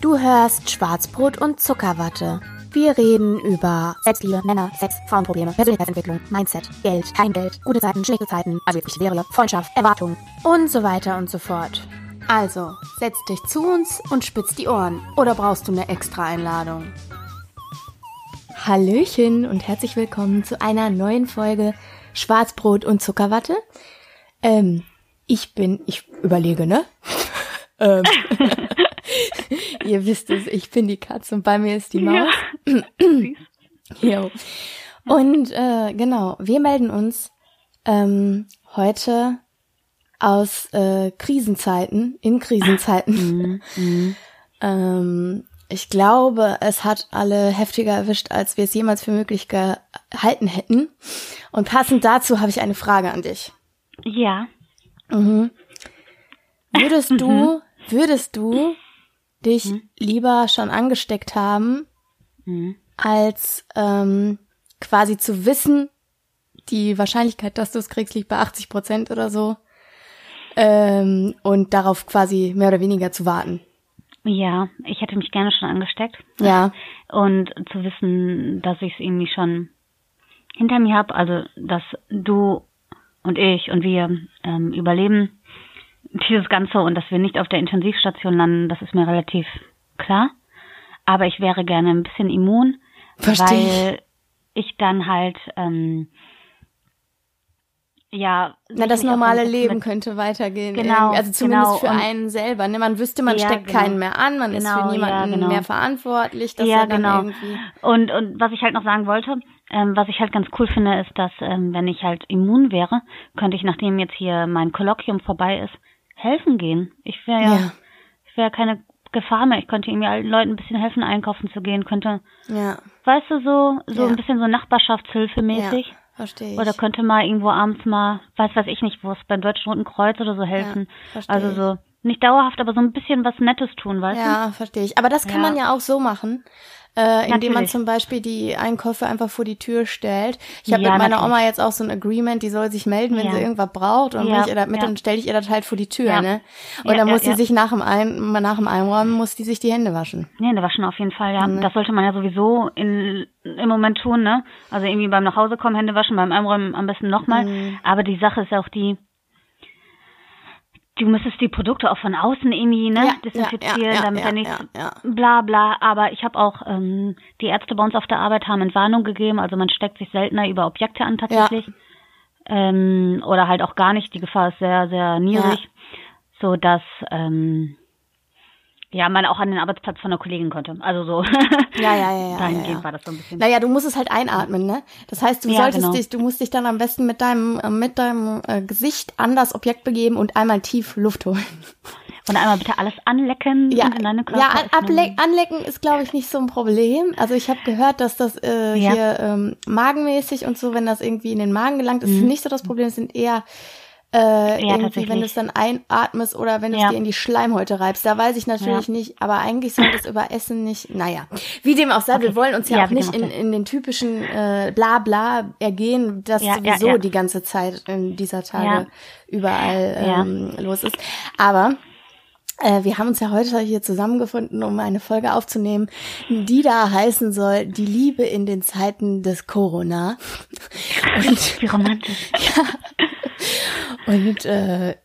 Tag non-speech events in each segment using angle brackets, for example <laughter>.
Du hörst Schwarzbrot und Zuckerwatte. Wir reden über Selbstliebe, Männer, Sex, Frauenprobleme, Persönlichkeitsentwicklung, Mindset, Geld, kein Geld, gute Zeiten, schlechte Zeiten, also wirklich wäre, Freundschaft, Erwartungen und so weiter und so fort. Also, setz dich zu uns und spitz die Ohren. Oder brauchst du eine extra Einladung? Hallöchen und herzlich willkommen zu einer neuen Folge Schwarzbrot und Zuckerwatte. Ähm, ich bin, ich überlege, ne? Ähm, <laughs> ihr wisst es, ich bin die Katze und bei mir ist die Maus. Ja. <clears throat> jo. Und äh, genau, wir melden uns ähm, heute aus äh, Krisenzeiten, in Krisenzeiten. <laughs> Mhm. ähm, ich glaube, es hat alle heftiger erwischt, als wir es jemals für möglich gehalten hätten. Und passend dazu habe ich eine Frage an dich. Ja. Mhm. Würdest du. <laughs> würdest du dich Mhm. lieber schon angesteckt haben, Mhm. als ähm, quasi zu wissen, die Wahrscheinlichkeit, dass du es kriegst, liegt bei 80 Prozent oder so, ähm, und darauf quasi mehr oder weniger zu warten? Ja, ich hätte mich gerne schon angesteckt. Ja, Und zu wissen, dass ich es irgendwie schon hinter mir habe, also dass du und ich und wir ähm, überleben dieses Ganze und dass wir nicht auf der Intensivstation landen, das ist mir relativ klar. Aber ich wäre gerne ein bisschen immun, Versteh ich. weil ich dann halt ähm, ja na, das normale Leben mit- könnte weitergehen. Genau, irgendwie. also zumindest genau. für einen selber. Ne? Man wüsste, man Ja, steckt genau. keinen mehr an, man ist Genau, für ja, niemanden genau. mehr verantwortlich, dass ja, er dann genau. irgendwie. Und, und was ich halt noch sagen wollte, ähm, was ich halt ganz cool finde, ist, dass ähm, wenn ich halt immun wäre, könnte ich, nachdem jetzt hier mein Kolloquium vorbei ist, helfen gehen. Ich wäre ja, Ja. ich wäre keine Gefahr mehr. Ich könnte irgendwie allen Leuten ein bisschen helfen, einkaufen zu gehen, könnte, Ja, weißt du, so, so Ja. ein bisschen so Nachbarschaftshilfe mäßig. ja verstehe ich. Oder könnte mal irgendwo abends mal, weiß weiß ich nicht, wo es beim Deutschen Roten Kreuz oder so helfen. verstehe also so, nicht dauerhaft, aber so ein bisschen was Nettes tun, weißt du? Ja, verstehe ich. Aber das kann Ja. man ja auch so machen, äh, indem man zum Beispiel die Einkäufe einfach vor die Tür stellt. Ich habe Ja, mit meiner natürlich. Oma jetzt auch so ein Agreement, die soll sich melden, wenn Ja. sie irgendwas braucht und Ja, ich ihr das mit und stelle ich ihr das halt vor die Tür, Ja. ne? Und dann muss sie sich nach dem, Ein nach dem Einräumen, muss die sich die Hände waschen. Ne waschen auf jeden Fall, ja. Mhm. Das sollte man ja sowieso in, im Moment tun, ne? Also irgendwie beim Nachhausekommen Hände waschen, beim Einräumen am besten nochmal. Mhm. Aber die Sache ist ja auch die, du müsstest die Produkte auch von außen irgendwie, ne, Ja, desinfizieren, ja, ja, damit ja, ja. bla bla. Aber ich habe auch, ähm, die Ärzte bei uns auf der Arbeit haben Entwarnung gegeben, also man steckt sich seltener über Objekte an tatsächlich. Ähm, oder halt auch gar nicht. Die Gefahr ist sehr, sehr niedrig. So dass ähm, ja, man auch an den Arbeitsplatz von einer Kollegin konnte. Also so. Ja, ja, ja, ja, Dahingehend ja, ja. war das so ein bisschen. Naja, du musst es halt einatmen, ne? Das heißt, du Ja, solltest genau. dich, du musst dich dann am besten mit deinem, äh, mit deinem äh, Gesicht an das Objekt begeben und einmal tief Luft holen. Und einmal bitte alles anlecken Ja, und in deine ja anlecken ist, glaube ich, nicht so ein Problem. Also ich habe gehört, dass das äh, hier ähm, magenmäßig und so, wenn das irgendwie in den Magen gelangt, ist Mhm. nicht so das Problem. Es sind eher äh, irgendwie, tatsächlich. wenn du es dann einatmest oder wenn du es Ja. dir in die Schleimhäute reibst. Da weiß ich natürlich Ja. nicht, aber eigentlich sollte es über Essen nicht. Naja, wie dem auch sei, wir Okay. wollen uns ja, Ja, auch nicht in, in den typischen äh, Blabla ergehen, das Ja, ja, sowieso ja. die ganze Zeit in dieser Tage Ja. überall Ja. ähm, los ist. Aber wir haben uns ja heute hier zusammengefunden, um eine Folge aufzunehmen, die da heißen soll, die Liebe in den Zeiten des Corona. <laughs> Und, Wie romantisch. <laughs> und äh,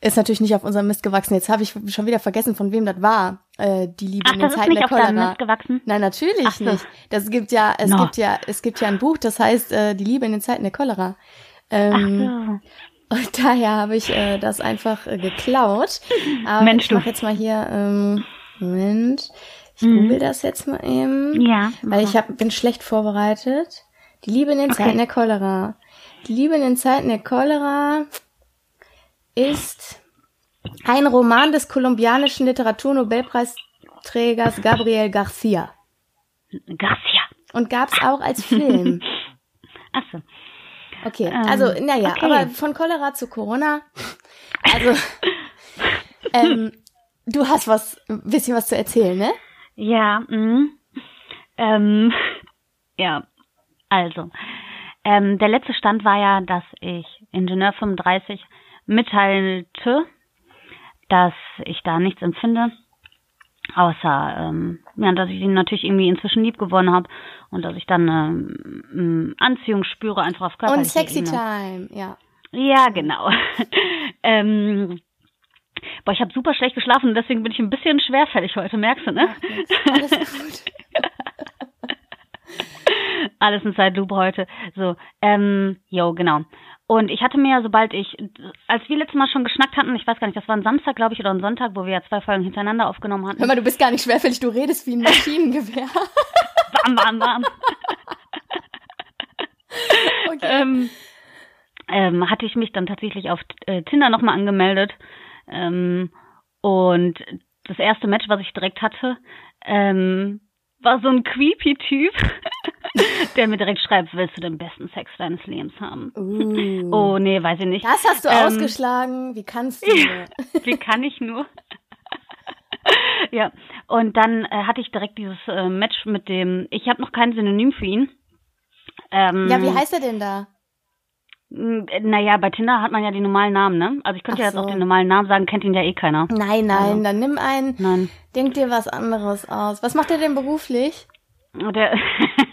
ist natürlich nicht auf unserem Mist gewachsen. Jetzt habe ich schon wieder vergessen, von wem das war. Äh, die Liebe Ach, in den das ist Zeiten nicht der auf Cholera. Mist gewachsen? Nein, natürlich Ach so. nicht. Das gibt ja, es No. gibt ja, es gibt ja ein Buch, das heißt äh, Die Liebe in den Zeiten der Cholera. Ähm, Ach Und daher habe ich äh, das einfach äh, geklaut. Aber Mensch, ich mache jetzt mal hier, ähm, Moment, ich Mhm. google das jetzt mal eben. Ja. Weil ich hab, bin schlecht vorbereitet. Die Liebe in den Okay. Zeiten der Cholera. Die Liebe in den Zeiten der Cholera ist ein Roman des kolumbianischen Literaturnobelpreisträgers Gabriel Garcia. Garcia. Und gab's auch als Film. <laughs> Ach Okay, Ähm, also, naja, okay. aber von Cholera zu Corona. Also, <laughs> ähm, du hast was, ein bisschen was zu erzählen, ne? Ja, mhm. ähm, <laughs> ja, also, ähm, der letzte Stand war ja, dass ich Ingenieur 35 mitteilte, dass ich da nichts empfinde. Außer, ähm, ja, dass ich ihn natürlich irgendwie inzwischen lieb gewonnen habe und dass ich dann ähm, Anziehung spüre, einfach auf körperlicher Und Sexy Ebene. Time, ja. Ja, genau. <laughs> ähm, boah, ich habe super schlecht geschlafen und deswegen bin ich ein bisschen schwerfällig heute, merkst du, ne? Alles gut. <laughs> Alles in Zeitlupe heute. So, ähm, jo, genau. Und ich hatte mir, sobald ich, als wir letztes Mal schon geschnackt hatten, ich weiß gar nicht, das war ein Samstag, glaube ich, oder ein Sonntag, wo wir ja zwei Folgen hintereinander aufgenommen hatten. Hör mal, du bist gar nicht schwerfällig, du redest wie ein <laughs> Maschinengewehr. bam, bam, bam. okay. ähm, ähm, hatte ich mich dann tatsächlich auf äh, Tinder nochmal angemeldet. Ähm, und das erste Match, was ich direkt hatte, ähm, war so ein creepy Typ, <laughs> der mir direkt schreibt, willst du den besten Sex deines Lebens haben? Uh. Oh, nee, weiß ich nicht. Das hast du ähm, ausgeschlagen. Wie kannst du? <laughs> Wie kann ich nur? <laughs> ja, und dann äh, hatte ich direkt dieses äh, Match mit dem, ich habe noch kein Synonym für ihn. Ähm, ja, wie heißt er denn da? Naja, bei Tinder hat man ja die normalen Namen, ne? Also ich könnte Ach ja jetzt auch den normalen Namen sagen, kennt ihn ja eh keiner. Nein, nein, also. dann nimm einen, nein. denk dir was anderes aus. Was macht er denn beruflich? Der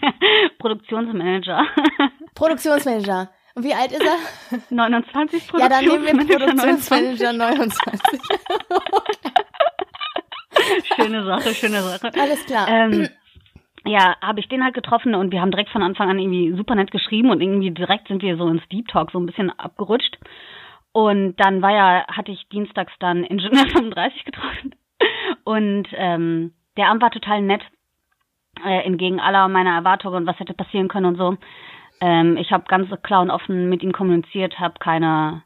<laughs> Produktionsmanager. <laughs> Produktionsmanager. Und wie alt ist er? <laughs> 29 Produktionsmanager. Ja, dann nehmen wir Produktionsmanager 29. schöne Sache, schöne Sache. Alles klar. Ähm, <clears throat> ja, habe ich den halt getroffen und wir haben direkt von Anfang an irgendwie super nett geschrieben und irgendwie direkt sind wir so ins Deep Talk so ein bisschen abgerutscht. Und dann war ja, hatte ich dienstags dann Ingenieur <laughs> 35 getroffen. Und ähm, der Abend war total nett, äh, entgegen aller meiner Erwartungen und was hätte passieren können und so. Ähm, ich habe ganz klar und offen mit ihm kommuniziert, habe keine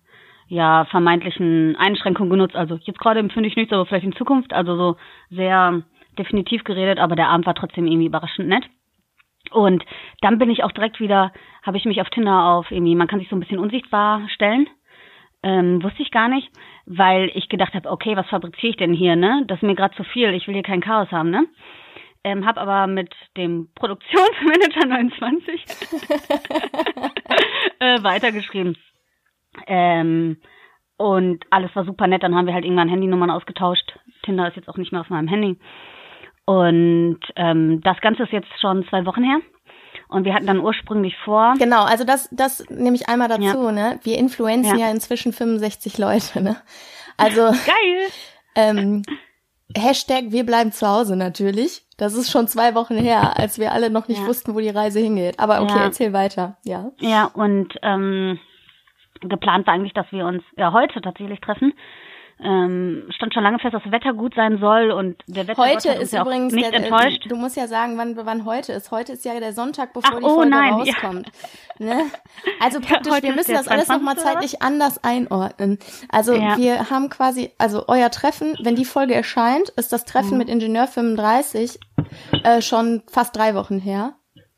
ja vermeintlichen Einschränkungen genutzt. Also jetzt gerade empfinde ich nichts, aber vielleicht in Zukunft. Also so sehr definitiv geredet, aber der Abend war trotzdem irgendwie überraschend nett. Und dann bin ich auch direkt wieder, habe ich mich auf Tinder auf irgendwie, man kann sich so ein bisschen unsichtbar stellen. Ähm, wusste ich gar nicht, weil ich gedacht habe, okay, was fabriziere ich denn hier, ne? Das ist mir gerade zu viel, ich will hier kein Chaos haben, ne? Ähm, habe aber mit dem Produktionsmanager <laughs> 29 <laughs> äh, weitergeschrieben. Ähm, und alles war super nett. Dann haben wir halt irgendwann Handynummern ausgetauscht. Tinder ist jetzt auch nicht mehr auf meinem Handy. Und ähm, das Ganze ist jetzt schon zwei Wochen her. Und wir hatten dann ursprünglich vor. Genau, also das, das nehme ich einmal dazu, ja. ne? Wir influenzen ja. ja. inzwischen 65 Leute, ne? Also. <laughs> Geil! Ähm, Hashtag wir bleiben zu Hause natürlich. Das ist schon zwei Wochen her, als wir alle noch nicht ja. wussten, wo die Reise hingeht. Aber okay, erzähl weiter, ja. Ja, und ähm, geplant war eigentlich, dass wir uns ja heute tatsächlich treffen ähm, stand schon lange fest, dass das Wetter gut sein soll und der Wetter heute ist ja übrigens nicht der, enttäuscht. Du, du, musst ja sagen, wann, wann heute ist. Heute ist ja der Sonntag, bevor Ach, die oh Folge nein, rauskommt. Ja. Ne? Also <laughs> praktisch, ja, wir müssen das alles nochmal zeitlich anders einordnen. Also ja. wir haben quasi, also euer Treffen, wenn die Folge erscheint, ist das Treffen mhm. mit Ingenieur 35 äh, schon fast drei Wochen her.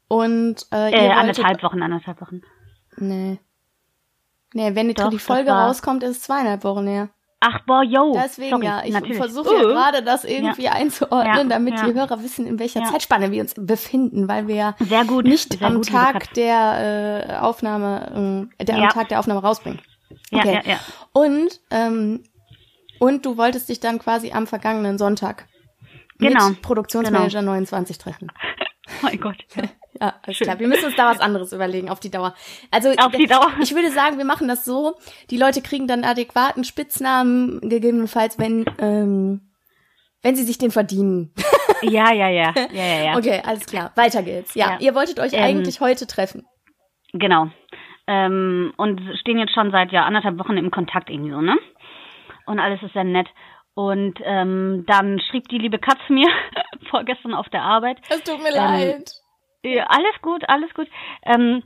Und äh, äh anderthalb Wochen, anderthalb Wochen. Nee. Nee, wenn die, Doch, die Folge rauskommt, ist es zweieinhalb Wochen her. Ach, boah, yo. Deswegen Sorry, ja, ich versuche ja uh. gerade das irgendwie ja. einzuordnen, damit ja. die Hörer wissen, in welcher Zeitspanne wir uns befinden, weil wir ja Sehr gut. nicht Sehr am gut, Tag der äh, Aufnahme, äh, der am Tag der Aufnahme rausbringen. Okay. Ja, ja, ja. Und, ähm, und du wolltest dich dann quasi am vergangenen Sonntag genau. mit Produktionsmanager genau. 29 treffen. Oh <laughs> mein Gott. <laughs> Ja, alles klar. Wir müssen uns da was anderes überlegen auf die Dauer. Also auf die Dauer. Ich würde sagen, wir machen das so. Die Leute kriegen dann adäquaten Spitznamen, gegebenenfalls, wenn ähm, wenn sie sich den verdienen. <laughs> Ja, ja, ja, ja, ja, ja. Okay, alles klar. Weiter geht's. Ja, ja. ihr wolltet euch ähm, eigentlich heute treffen. Genau. Ähm, und stehen jetzt schon seit ja anderthalb Wochen im Kontakt irgendwie so, ne? Und alles ist sehr nett. Und ähm, dann schrieb die liebe Katz mir <laughs> vorgestern auf der Arbeit. Es tut mir leid. Ja, alles gut, alles gut. Ähm,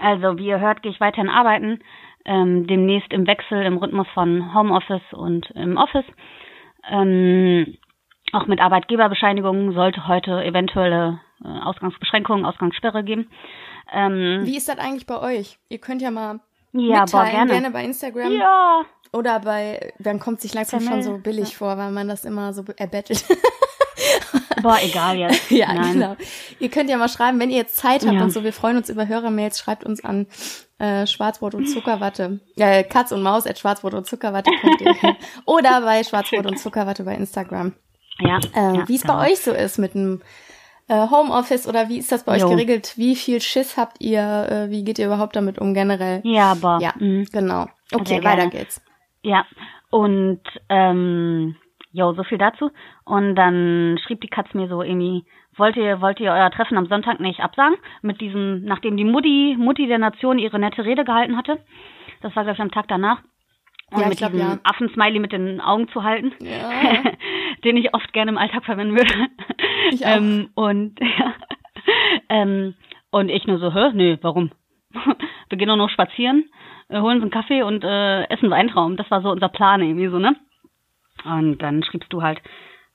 also, wie ihr hört, gehe ich weiterhin arbeiten. Ähm, demnächst im Wechsel im Rhythmus von Homeoffice und im Office. Ähm, auch mit Arbeitgeberbescheinigungen sollte heute eventuelle äh, Ausgangsbeschränkungen, Ausgangssperre geben. Ähm, Wie ist das eigentlich bei euch? Ihr könnt ja mal ja, mitteilen, boah, gerne. gerne bei Instagram. Ja. Oder bei, dann kommt sich langsam schon so billig ja. vor, weil man das immer so erbettelt. <laughs> Boah, egal jetzt. <laughs> ja, Nein. genau. Ihr könnt ja mal schreiben, wenn ihr jetzt Zeit habt ja. und so. Wir freuen uns über Hörermails. Schreibt uns an äh, Schwarzbrot und Zuckerwatte. Äh, Katz und Maus at Schwarzbrot und Zuckerwatte. <laughs> Oder bei Schwarzbrot und Zuckerwatte bei Instagram. Ja. Äh, ja wie es bei euch so ist mit dem äh, Homeoffice oder wie ist das bei jo. euch geregelt? Wie viel Schiss habt ihr? Äh, wie geht ihr überhaupt damit um generell? Ja, aber. Ja, mhm. genau. Okay, weiter geht's. Ja, und ähm, jo, so viel dazu. Und dann schrieb die Katz mir so irgendwie, wollt ihr, wollt ihr euer Treffen am Sonntag nicht absagen? Mit diesem, nachdem die Mutti, Mutti der Nation ihre nette Rede gehalten hatte. Das war, glaube ich, am Tag danach. Und ja, mit glaub, diesem ja. Affensmiley mit den Augen zu halten, ja. <laughs> den ich oft gerne im Alltag verwenden würde. Ich auch. Ähm, und <laughs> ja. ähm, und ich nur so, hä? Nee, warum? <laughs> Wir gehen nur noch spazieren, äh, holen uns einen Kaffee und äh, essen Weintraum. Das war so unser Plan irgendwie so, ne? Und dann schriebst du halt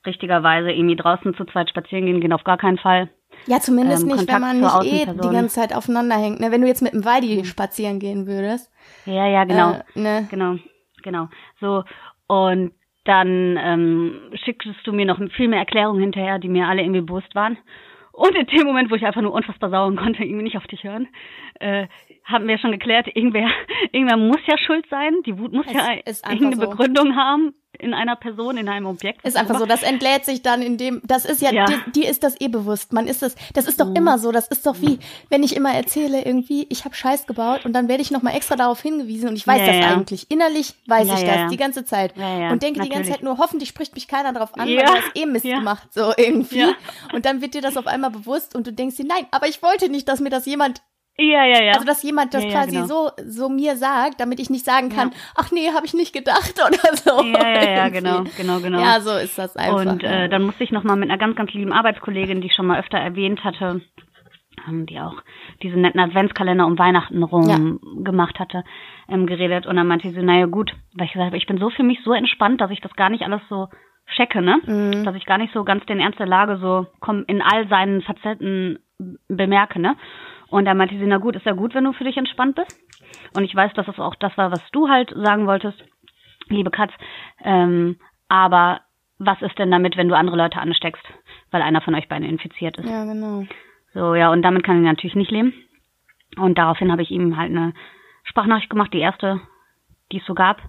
richtigerweise irgendwie draußen zu zweit spazieren gehen, gehen auf gar keinen Fall. Ja, zumindest ähm, nicht, Kontakt wenn man nicht eh die ganze Zeit aufeinander hängt. Ne? Wenn du jetzt mit dem Weidi mhm. spazieren gehen würdest. Ja, ja, genau. Äh, ne? Genau, genau. So, und dann ähm, schicktest du mir noch viel mehr Erklärungen hinterher, die mir alle irgendwie bewusst waren. Und in dem Moment, wo ich einfach nur unfassbar sauern konnte, irgendwie nicht auf dich hören, äh, haben wir schon geklärt, irgendwer, <laughs> irgendwer muss ja schuld sein. Die Wut muss es ja irgendeine so. Begründung haben in einer Person, in einem Objekt. Ist einfach so, das entlädt sich dann in dem, das ist ja, ja. Dir, dir, ist das eh bewusst. Man ist das, das ist doch mhm. immer so, das ist doch wie, wenn ich immer erzähle irgendwie, ich habe Scheiß gebaut und dann werde ich nochmal extra darauf hingewiesen und ich weiß ja, das ja. eigentlich. Innerlich weiß ich das die ganze Zeit und denke Natürlich. die ganze Zeit nur, hoffentlich spricht mich keiner darauf an, weil du hast eh Mist gemacht, so irgendwie. Und dann wird dir das auf einmal bewusst und du denkst dir, nein, aber ich wollte nicht, dass mir das jemand ja, ja, ja. Also, dass jemand das ja, ja, quasi genau. so, so mir sagt, damit ich nicht sagen kann, ja. ach nee, habe ich nicht gedacht <laughs> oder so. Ja, ja, ja, genau, genau, genau. Ja, so ist das einfach. Und äh, dann musste ich nochmal mit einer ganz, ganz lieben Arbeitskollegin, die ich schon mal öfter erwähnt hatte, die auch diesen netten Adventskalender um Weihnachten rum ja. gemacht hatte, ähm, geredet. Und dann meinte sie, naja gut, weil ich gesagt habe, ich bin so für mich so entspannt, dass ich das gar nicht alles so checke, ne? Mhm. Dass ich gar nicht so ganz den Ernst der Lage so komm, in all seinen Facetten bemerke, ne? Und da meinte sie, na gut, ist ja gut, wenn du für dich entspannt bist. Und ich weiß, dass es auch das war, was du halt sagen wolltest, liebe Katz. Ähm, aber was ist denn damit, wenn du andere Leute ansteckst, weil einer von euch beiden infiziert ist? Ja, genau. So, ja, und damit kann ich natürlich nicht leben. Und daraufhin habe ich ihm halt eine Sprachnachricht gemacht, die erste, die es so gab.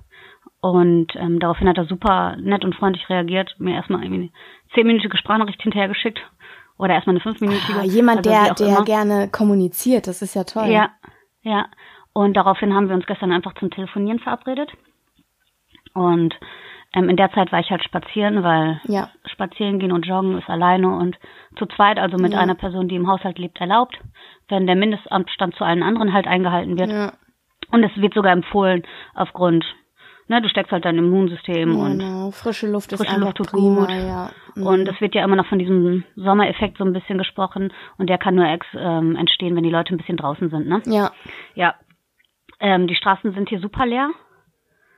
Und ähm, daraufhin hat er super nett und freundlich reagiert, mir erstmal irgendwie eine zehnminütige Sprachnachricht hinterhergeschickt oder erstmal eine fünfminütige. Ah, jemand, also der, der gerne kommuniziert, das ist ja toll. Ja, ja. Und daraufhin haben wir uns gestern einfach zum Telefonieren verabredet. Und ähm, in der Zeit war ich halt spazieren, weil ja. spazieren gehen und joggen ist alleine und zu zweit, also mit ja. einer Person, die im Haushalt lebt, erlaubt, wenn der Mindestabstand zu allen anderen halt eingehalten wird. Ja. Und es wird sogar empfohlen aufgrund ne, du steckst halt dein Immunsystem genau. und frische Luft ist frische Luft tut prima, gut. Ja. Mhm. Und es wird ja immer noch von diesem Sommereffekt so ein bisschen gesprochen und der kann nur ex, ähm, entstehen, wenn die Leute ein bisschen draußen sind, ne? Ja. Ja. Ähm, die Straßen sind hier super leer.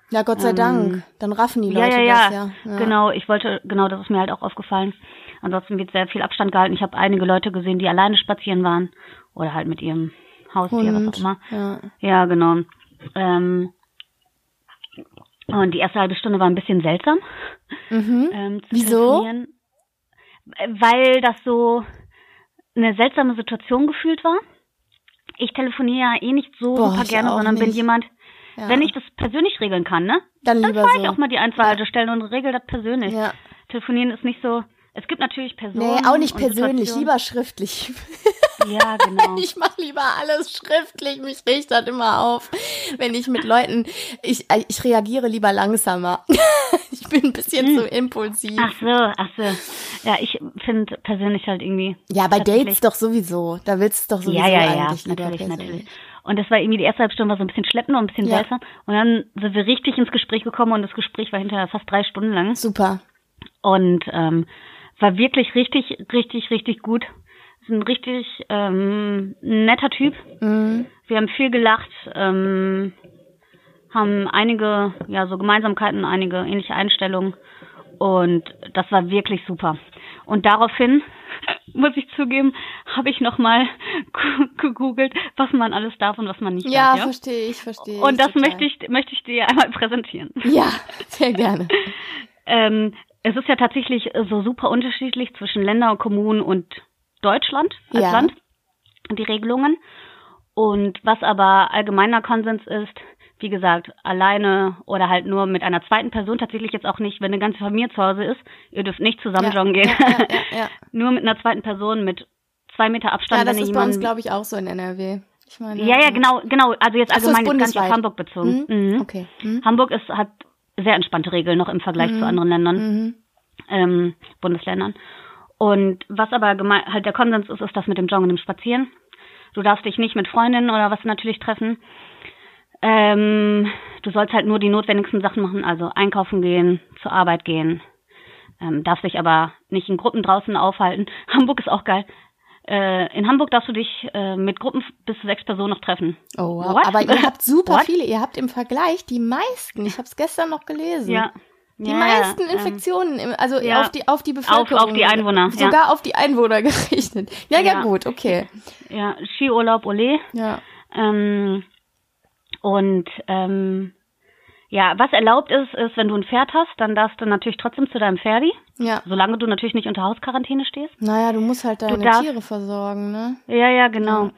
Ja, Gott sei ähm, Dank. Dann raffen die Leute ja, ja, das ja. ja. Genau, ich wollte, genau, das ist mir halt auch aufgefallen. Ansonsten wird sehr viel Abstand gehalten. Ich habe einige Leute gesehen, die alleine spazieren waren oder halt mit ihrem Haustier, Hund, was auch immer. Ja, ja genau. Ähm, und die erste halbe Stunde war ein bisschen seltsam. Mhm. Ähm, Wieso? Weil das so eine seltsame Situation gefühlt war. Ich telefoniere ja eh nicht so Boah, super gerne, sondern nicht. bin jemand, ja. wenn ich das persönlich regeln kann, ne? Dann, dann fahre ich so. auch mal die ein, zwei Haltestellen und regel das persönlich. Ja. Telefonieren ist nicht so, es gibt natürlich Personen. Nee, auch nicht persönlich, lieber schriftlich. <laughs> Ja, genau. ich mache lieber alles schriftlich, mich riecht das immer auf, wenn ich mit Leuten, ich, äh, ich reagiere lieber langsamer. <laughs> ich bin ein bisschen hm. zu impulsiv. Ach so, ach so. Ja, ich finde persönlich halt irgendwie. Ja, bei Dates doch sowieso. Da willst du doch sowieso ja, ja, ja, natürlich, natürlich. Und das war irgendwie die erste halbe Stunde war so ein bisschen schleppend und ein bisschen ja. seltsam. Und dann sind wir richtig ins Gespräch gekommen und das Gespräch war hinterher fast drei Stunden lang. Super. Und ähm, war wirklich richtig, richtig, richtig gut. Ist ein richtig ähm, netter Typ. Mhm. Wir haben viel gelacht, ähm, haben einige, ja, so Gemeinsamkeiten, einige ähnliche Einstellungen. Und das war wirklich super. Und daraufhin, <laughs> muss ich zugeben, habe ich nochmal <laughs> gegoogelt, was man alles darf und was man nicht ja, darf. Ja, verstehe ich, verstehe. Und das möchte ich, möchte ich dir einmal <laughs> präsentieren. Ja, sehr gerne. ähm, es ist ja tatsächlich so super unterschiedlich zwischen Länder und Kommunen und Deutschland als Ja. Land, die Regelungen. Und was aber allgemeiner Konsens ist, wie gesagt, alleine oder halt nur mit einer zweiten Person, tatsächlich jetzt auch nicht, wenn eine ganze Familie zu Hause ist, ihr dürft nicht zusammen Ja, joggen gehen. ja, <laughs> nur mit einer zweiten Person mit zwei Meter Abstand, Ja, das wenn ist bei uns, glaube ich, auch so in NRW. Ich meine, ja, ja, genau, genau. Also jetzt so, allgemein jetzt gar nicht auf. Hamburg bezogen. Mhm. Mhm. Okay. Mhm. Hamburg ist, hat sehr entspannte Regeln noch im Vergleich zu anderen Ländern, Mhm. ähm, Bundesländern. Und was aber halt der Konsens ist, ist das mit dem Joggen und dem Spazieren. Du darfst dich nicht mit Freundinnen oder was natürlich treffen. Ähm, du sollst halt nur die notwendigsten Sachen machen, also einkaufen gehen, zur Arbeit gehen. Ähm, darfst dich aber nicht in Gruppen draußen aufhalten. <laughs> Hamburg ist auch geil. Äh, in Hamburg darfst du dich äh, mit Gruppen bis zu sechs Personen noch treffen. Oh, wow. What? Aber ihr habt super What? viele. Ihr habt im Vergleich die meisten. Ich habe es gestern noch gelesen. Ja. Die Ja, meisten ähm, Infektionen, im, also ja. auf die auf die Bevölkerung, auf die Einwohner, ja. sogar auf die Einwohner <laughs> gerechnet. Ja, ja, Ja. gut, okay. Ja, Skiurlaub, ole. Ja, Ähm, und ähm, ja, was erlaubt ist, ist, wenn du ein Pferd hast, dann darfst du natürlich trotzdem zu deinem Pferdi, ja. solange du natürlich nicht unter Hausquarantäne stehst. Naja, du musst halt deine darfst- Tiere versorgen, ne? Ja, ja, genau.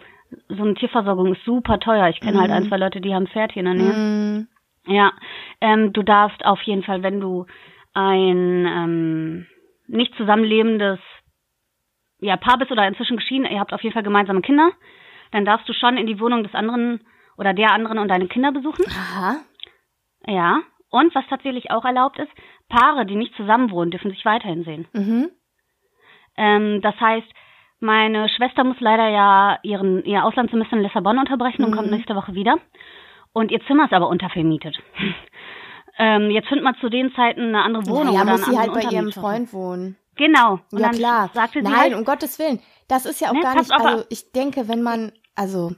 So eine Tierversorgung ist super teuer. Ich kenne halt ein, zwei Leute, die haben ein Pferd hier in der Nähe. Mhm. Ja, ähm, du darfst auf jeden Fall, wenn du ein ähm, nicht zusammenlebendes ja, Paar bist oder inzwischen geschieden, ihr habt auf jeden Fall gemeinsame Kinder, dann darfst du schon in die Wohnung des anderen oder der anderen und deine Kinder besuchen. Aha. Ja. Und was tatsächlich auch erlaubt ist, Paare, die nicht zusammenwohnen, dürfen sich weiterhin sehen. Mhm. Ähm, das heißt, meine Schwester muss leider ja ihren ihr Auslandssemester in Lissabon unterbrechen und kommt nächste Woche wieder. Und ihr Zimmer ist aber untervermietet. <laughs> ähm, jetzt findet man zu den Zeiten eine andere Wohnung ja, oder muss sie halt bei ihrem. Freund wohnen. Genau. Und ja dann klar. sagte sie Nein, halt, um Gottes Willen. Das ist ja auch Ne, gar nicht, also ich denke, wenn man, also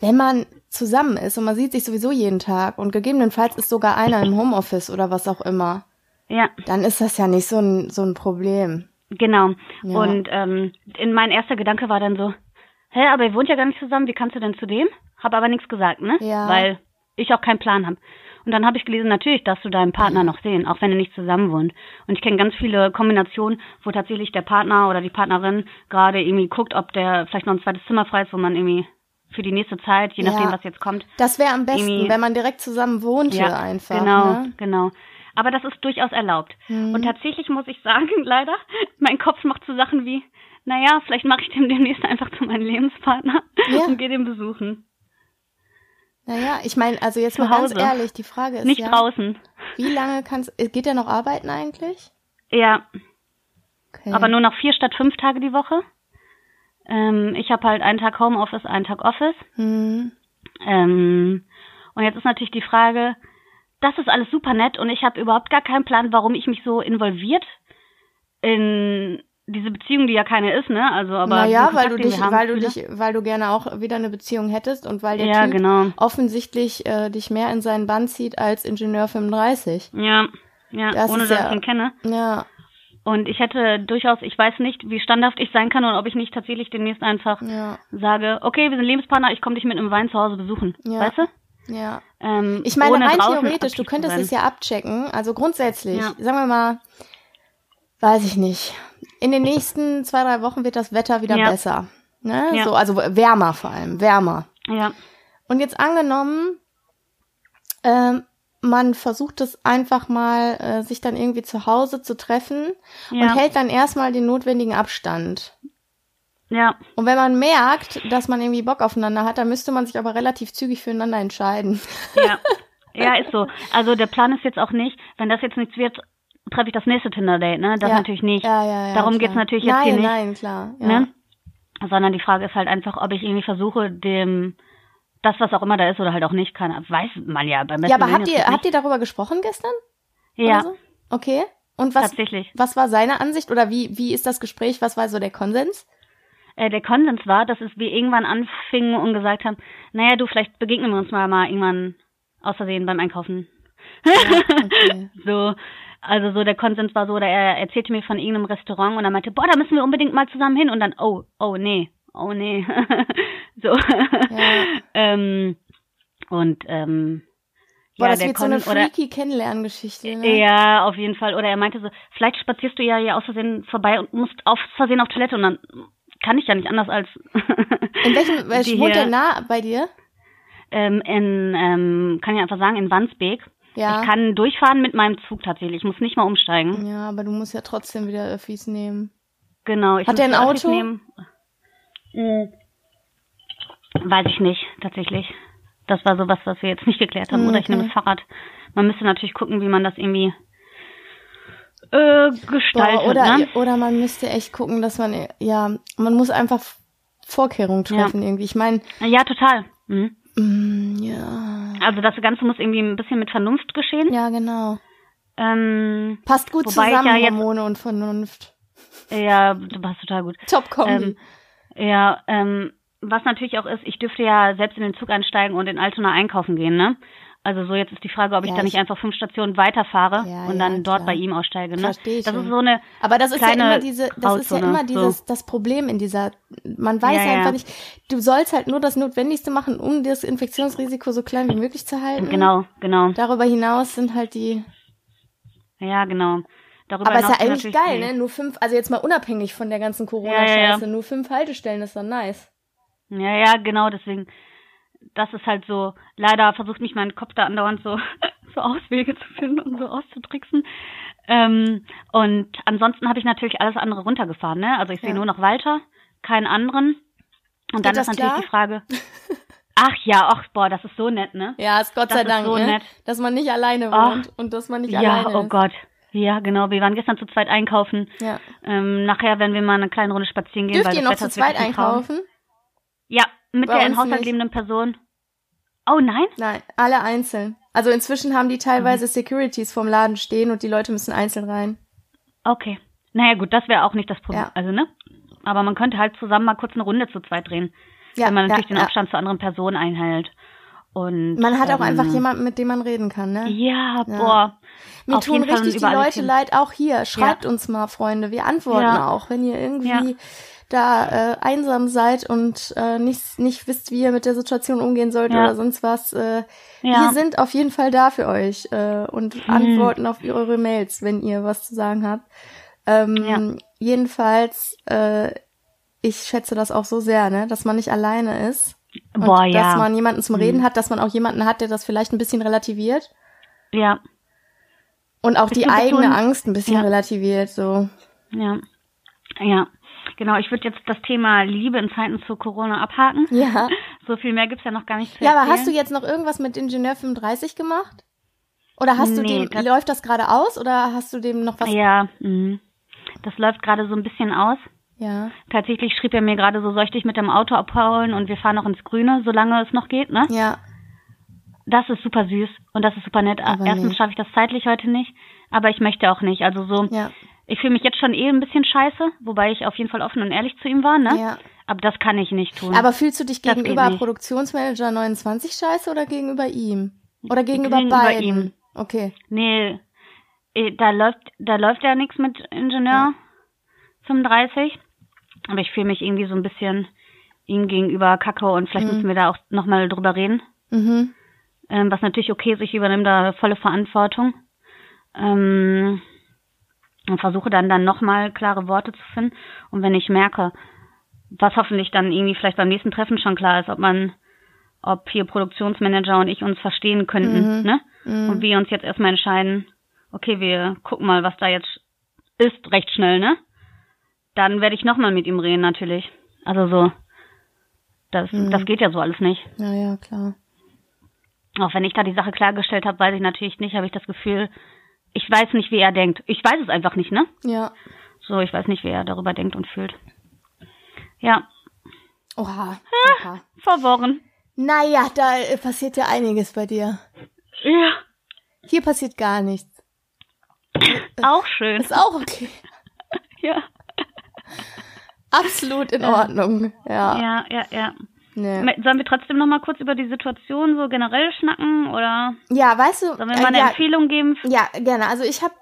wenn man zusammen ist und man sieht sich sowieso jeden Tag und gegebenenfalls ist sogar einer im Homeoffice oder was auch immer, ja, dann ist das ja nicht so ein, so ein Problem. genau. Ja. Und ähm, in mein erster Gedanke war dann so, hä, aber ihr wohnt ja gar nicht zusammen, wie kannst du denn zu dem? Hab aber nichts gesagt, ne? Ja. Weil ich auch keinen Plan habe. Und dann habe ich gelesen, natürlich darfst du deinen Partner noch sehen, auch wenn ihr nicht zusammen wohnt. Und ich kenne ganz viele Kombinationen, wo tatsächlich der Partner oder die Partnerin gerade irgendwie guckt, ob der vielleicht noch ein zweites Zimmer frei ist, wo man irgendwie für die nächste Zeit, je nachdem, Ja. was jetzt kommt. Das wäre am besten, wenn man direkt zusammen wohnte Ja, einfach. genau, Ne? genau. Aber das ist durchaus erlaubt. Mhm. Und tatsächlich muss ich sagen, <laughs> leider, mein Kopf macht so Sachen wie, naja, vielleicht mache ich dem demnächst einfach zu meinem Lebenspartner Ja. <laughs> und gehe den besuchen. Naja, ich meine, also jetzt Zu mal ganz Hause. ehrlich, die Frage ist Nicht ja, draußen. wie lange kannst, geht der noch arbeiten eigentlich? Ja, Okay. aber nur noch vier statt fünf Tage die Woche. Ähm, ich habe halt einen Tag Homeoffice, einen Tag Office. Hm. Ähm, und jetzt ist natürlich die Frage, das ist alles super nett und ich habe überhaupt gar keinen Plan, warum ich mich so involviert in diese Beziehung, die ja keine ist, ne? Also aber naja, den weil Kontakt, du dich, haben, weil du viele- dich, weil du gerne auch wieder eine Beziehung hättest und weil der Ja, Typ genau. offensichtlich äh, dich mehr in seinen Bann zieht als Ingenieur 35. Ja, ja, Das ohne dass ja- ich ihn kenne. Ja, Und ich hätte durchaus, ich weiß nicht, wie standhaft ich sein kann und ob ich nicht tatsächlich demnächst einfach ja, sage, okay, wir sind Lebenspartner, ich komme dich mit einem Wein zu Hause besuchen. Ja. Weißt du? ja. Ähm, Ich meine, rein theoretisch, du könntest es ja abchecken. Also grundsätzlich, Ja. sagen wir mal, weiß ich nicht. In den nächsten zwei, drei Wochen wird das Wetter wieder Ja. besser. Ne? Ja. So, also wärmer vor allem, wärmer. Ja, Und jetzt angenommen, ähm, man versucht es einfach mal, äh, sich dann irgendwie zu Hause zu treffen Ja. und hält dann erstmal den notwendigen Abstand. ja, Und wenn man merkt, dass man irgendwie Bock aufeinander hat, dann müsste man sich aber relativ zügig füreinander entscheiden. ja. <laughs> Ja, ist so. Also der Plan ist jetzt auch nicht, wenn das jetzt nichts wird, treffe ich das nächste Tinder-Date, ne? Das ja. natürlich nicht. Ja, ja, ja, Darum klar. geht's natürlich jetzt nein, hier nicht. Nein, klar. Ja. Ne? Sondern die Frage ist halt einfach, ob ich irgendwie versuche, dem das, was auch immer da ist, oder halt auch nicht, keine weiß man ja beim besten Ja, aber Willen habt ihr, habt ihr darüber gesprochen gestern? Ja, so? Okay. Und was, tatsächlich. was war seine Ansicht oder wie, wie ist das Gespräch? Was war so der Konsens? Äh, der Konsens war, dass es wir irgendwann anfingen und gesagt haben, naja, du, vielleicht begegnen wir uns mal, mal irgendwann aus Versehen beim Einkaufen. Okay. <laughs> So, also so der Konsens war so, oder er erzählte mir von irgendeinem Restaurant und er meinte, boah, da müssen wir unbedingt mal zusammen hin und dann, oh, oh nee, oh nee. <laughs> so. Ja. <laughs> ähm, und ähm, Boah, ja, das wird so eine freaky Kennenlerngeschichte. Ne? Ja, auf jeden Fall. Oder er meinte so, vielleicht spazierst du ja hier aus Versehen vorbei und musst auf Versehen auf Toilette und dann kann ich ja nicht anders als. <laughs> in welchem, welchem wohnt der nah bei dir? Ähm, in, ähm, kann ich einfach sagen, in Wandsbek. Ja. Ich kann durchfahren mit meinem Zug tatsächlich. Ich muss nicht mal umsteigen. Ja, aber du musst ja trotzdem wieder Öffis nehmen. Genau. Ich Hat er ein Auto? Nehmen. Hm. Weiß ich nicht, tatsächlich. Das war sowas, was wir jetzt nicht geklärt haben. Okay. Oder ich nehme das Fahrrad. Man müsste natürlich gucken, wie man das irgendwie äh, gestaltet. Boah, oder, ne? oder man müsste echt gucken, dass man, ja, man muss einfach Vorkehrungen treffen ja. irgendwie. Ich meine. Ja, total. Mhm. Mm, ja. Also das Ganze muss irgendwie ein bisschen mit Vernunft geschehen. Ja, genau. Ähm, Passt gut zusammen, ja Hormone und Vernunft. Ja, du passt total gut. Top Kombi. Ähm, ja, ähm, was natürlich auch ist, ich dürfte ja selbst in den Zug einsteigen und in Altona einkaufen gehen, ne? Also so jetzt ist die Frage, ob ich ja, da nicht einfach fünf Stationen weiterfahre ja, und dann ja, dort bei ihm aussteige. Ne? Verstehe ich das ist so eine Aber das ist ja immer diese, das ist ja immer dieses so. das Problem in dieser. Man weiß ja, einfach nicht. Du sollst halt nur das Notwendigste machen, um das Infektionsrisiko so klein wie möglich zu halten. Genau, genau. Darüber hinaus sind halt die. Ja, genau. Darüber Aber ist ja eigentlich geil, ne? Nur fünf, also jetzt mal unabhängig von der ganzen Corona-Scheiße, nur fünf Haltestellen ist dann nice. Ja, ja, genau, deswegen, das ist halt so, leider versucht mich mein Kopf da andauernd so, <laughs> so Auswege zu finden und so auszutricksen. Ähm, und ansonsten habe ich natürlich alles andere runtergefahren, ne? Also ich sehe ja. nur noch Walter, keinen anderen. Und Geht dann ist natürlich klar? die Frage. <laughs> Ach ja, ach boah, das ist so nett, ne? Ja, ist Gott das sei Dank, so ne? nett. dass man nicht alleine wohnt ach, und dass man nicht ja, alleine ist. Ja, oh Gott. Ja, genau. Wir waren gestern zu zweit einkaufen. Ja. Ähm, nachher werden wir mal eine kleine Runde spazieren gehen. Dürft weil ihr noch zu zweit einkaufen? Ja, mit Bei der in Haushalt lebenden Person. Oh nein? Nein, alle einzeln. Also inzwischen haben die teilweise mhm. Securities vorm Laden stehen und die Leute müssen einzeln rein. Okay. Naja gut, das wäre auch nicht das Problem. Ja. Also, ne? Aber man könnte halt zusammen mal kurz eine Runde zu zweit drehen. Ja, wenn man natürlich ja, den Abstand zur anderen Person einhält. Und, man hat auch ähm, einfach jemanden, mit dem man reden kann, ne? Ja, boah. Mir tun richtig die Leute leid, auch hier. Schreibt uns mal, Freunde. Wir antworten auch, wenn ihr irgendwie da äh, einsam seid und äh, nicht, nicht wisst, wie ihr mit der Situation umgehen sollt ja. oder sonst was, äh, ja. wir sind auf jeden Fall da für euch äh, und hm. antworten auf eure Mails, wenn ihr was zu sagen habt. Ähm, ja. Jedenfalls, äh, ich schätze das auch so sehr, ne, dass man nicht alleine ist. Und Boah, ja. Dass man jemanden zum Reden mhm. hat, dass man auch jemanden hat, der das vielleicht ein bisschen relativiert. Ja. Und auch die eigene Angst ein bisschen ja. relativiert, so. Ja. Ja. Genau, ich würde jetzt das Thema Liebe in Zeiten zu Corona abhaken. Ja. <laughs> So viel mehr gibt's ja noch gar nicht zu Ja, aber hast du jetzt noch irgendwas mit Ingenieur 35 gemacht? Oder hast nee, du dem, das, läuft das gerade aus oder hast du dem noch was? Ja, mh. das läuft gerade so ein bisschen aus. Ja. Tatsächlich schrieb er mir gerade so, soll ich dich mit dem Auto abholen und wir fahren noch ins Grüne, solange es noch geht, ne? Ja. Das ist super süß und das ist super nett. Aber Erstens schaffe ich das zeitlich heute nicht, aber ich möchte auch nicht. Also so, ja. Ich fühle mich jetzt schon eh ein bisschen scheiße, wobei ich auf jeden Fall offen und ehrlich zu ihm war, ne? Ja. Aber das kann ich nicht tun. Aber fühlst du dich gegenüber Produktionsmanager 29 scheiße oder gegenüber ihm? Oder gegenüber, gegenüber beiden? Ihm. Okay. Nee, eh, da läuft, da läuft ja nichts mit Ingenieur ja. 35. Aber ich fühle mich irgendwie so ein bisschen ihm gegenüber kacke und vielleicht mhm. müssen wir da auch nochmal drüber reden. Mhm. Ähm, was natürlich okay ist, ich übernehme da volle Verantwortung. Ähm, und versuche dann dann nochmal klare Worte zu finden. Und wenn ich merke, was hoffentlich dann irgendwie vielleicht beim nächsten Treffen schon klar ist, ob man, ob hier Produktionsmanager und ich uns verstehen könnten, mhm. ne? Mhm. Und wir uns jetzt erstmal entscheiden, okay, wir gucken mal, was da jetzt ist, recht schnell, ne? Dann werde ich nochmal mit ihm reden, natürlich. Also so, das, mhm. das geht ja so alles nicht. Ja, ja, klar. Auch wenn ich da die Sache klargestellt habe, weiß ich natürlich nicht, habe ich das Gefühl, ich weiß nicht, wie er denkt. Ich weiß es einfach nicht, ne? Ja. So, ich weiß nicht, wie er darüber denkt und fühlt. Ja. Oha. Oha. verworren. Naja, da passiert ja einiges bei dir. Ja. Hier passiert gar nichts. Auch schön. Ist auch okay. <laughs> ja. <laughs> Absolut in Ordnung. Ja. Ja, ja, ja. Nee. Sollen wir trotzdem noch mal kurz über die Situation so generell schnacken oder? Ja, weißt du. Sollen wir mal eine ja, Empfehlung geben? Ja, gerne. Also ich habe,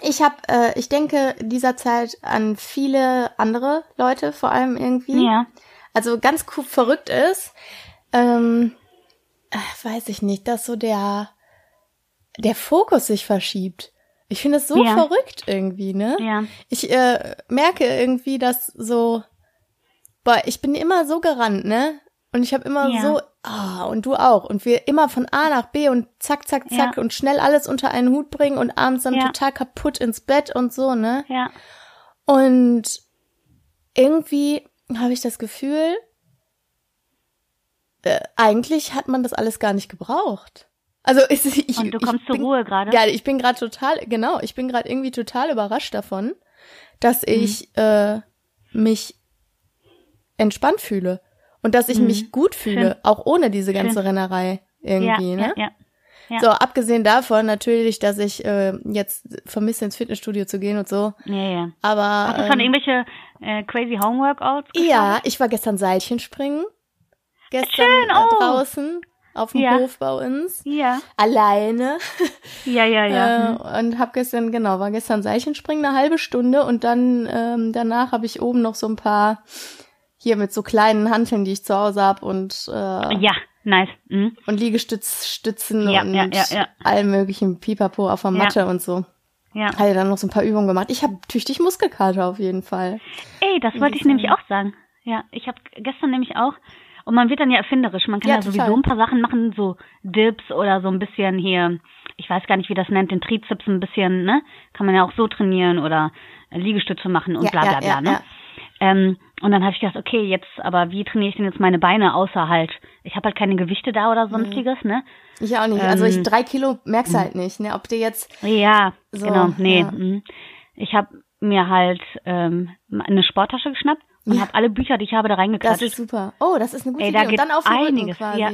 ich habe, äh, ich denke dieser Zeit an viele andere Leute, vor allem irgendwie. Ja. Also ganz cool, verrückt ist, ähm, äh, weiß ich nicht, dass so der der Fokus sich verschiebt. Ich finde es so Ja. verrückt irgendwie, ne? Ja. Ich äh, merke irgendwie, dass so, boah, ich bin immer so gerannt, ne? Und ich habe immer Ja. so, ah, und du auch. Und wir immer von A nach B und zack, zack, zack Ja. und schnell alles unter einen Hut bringen und abends dann total kaputt ins Bett und so, ne? Ja. Und irgendwie habe ich das Gefühl, äh, eigentlich hat man das alles gar nicht gebraucht. Also ich, ich, Und du ich kommst zur bin, Ruhe gerade. Ja, ich bin gerade total, genau, ich bin gerade irgendwie total überrascht davon, Mhm. dass ich äh, mich entspannt fühle und dass ich Mhm. mich gut fühle, Schön. auch ohne diese ganze Schön. Rennerei Ja, irgendwie, ne? ja, ja. Ja. So, abgesehen davon natürlich, dass ich äh, jetzt vermisse, ins Fitnessstudio zu gehen und so. Ja, ja. Aber Hast du schon ähm, irgendwelche äh, crazy Homeworkouts ja, ich war gestern Seilchen springen. Gestern Schön, äh, oh. draußen auf dem Ja. Hof bei uns. Ja, Alleine. ja, ja, ja. Äh, und hab gestern, genau, war gestern Seilchen springen eine halbe Stunde und dann ähm, danach habe ich oben noch so ein paar hier mit so kleinen Hanteln, die ich zu Hause hab und äh, Ja, nice. Mhm. und Liegestützstützen Ja, und ja, ja, ja. allem möglichen Pipapo auf der Ja. Matte und so. Ja. Hatte dann noch so ein paar Übungen gemacht. Ich habe tüchtig Muskelkater auf jeden Fall. Ey, das wollte ich nämlich auch sagen. Ja, ich habe gestern nämlich auch, und man wird dann ja erfinderisch. Man kann Ja, ja, sowieso ein paar Sachen machen, so Dips oder so ein bisschen hier, ich weiß gar nicht, wie das nennt, den Trizeps ein bisschen, ne? Kann man ja auch so trainieren oder Liegestütze machen und Ja, bla bla bla, ja, ne? ja. Ähm, und dann habe ich gedacht, okay, jetzt, aber wie trainiere ich denn jetzt meine Beine außer halt? Ich habe halt keine Gewichte da Mhm. oder sonstiges, ne? Ich auch nicht. also ich Ähm, drei Kilo merkst du halt nicht, ne? Ob dir jetzt Ja, So, genau, nee. ja. mhm. Ich habe mir halt ähm, eine Sporttasche geschnappt und Ja. habe alle Bücher, die ich habe, da das reingeklatscht. ist super. Oh, das ist eine gute Ey, da Idee. Und dann auf den Rücken einiges, quasi. ja.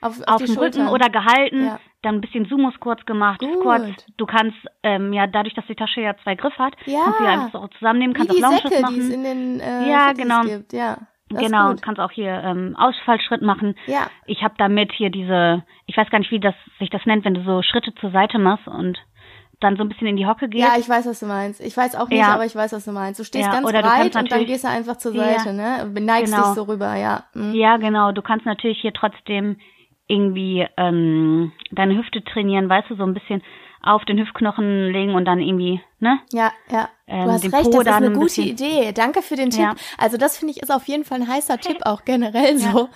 Auf, auf, auf dem Rücken oder gehalten, Ja. dann ein bisschen Sumos kurz gemacht, Gut. Squats. Du kannst, ähm, ja, dadurch, dass die Tasche ja zwei Griffe hat, Ja. kannst du ja einfach so zusammennehmen, Wie kannst die auch Säcke, machen. die es in den äh, Ja, Fitness genau. gibt. Ja, das genau, gut. kannst auch hier ähm, Ausfallschritt machen. Ja, Ich habe damit hier diese, ich weiß gar nicht, wie das sich das nennt, wenn du so Schritte zur Seite machst und dann so ein bisschen in die Hocke gehst. ja, ich weiß, was du meinst. Ich weiß auch nicht, Ja. aber ich weiß, was du meinst. Du stehst Ja, ganz breit und dann gehst du einfach zur Ja. Seite, ne? Beneigst Genau. dich so rüber, ja. Mhm. Ja, genau. Du kannst natürlich hier trotzdem irgendwie ähm, deine Hüfte trainieren, weißt du, so ein bisschen auf den Hüftknochen legen und dann irgendwie, ne? Ja, ja. Ähm, du hast den recht, Po das ist eine ein gute bisschen- Idee. Danke für den Tipp. Ja. Also das finde ich ist auf jeden Fall ein heißer <laughs> Tipp, auch generell so.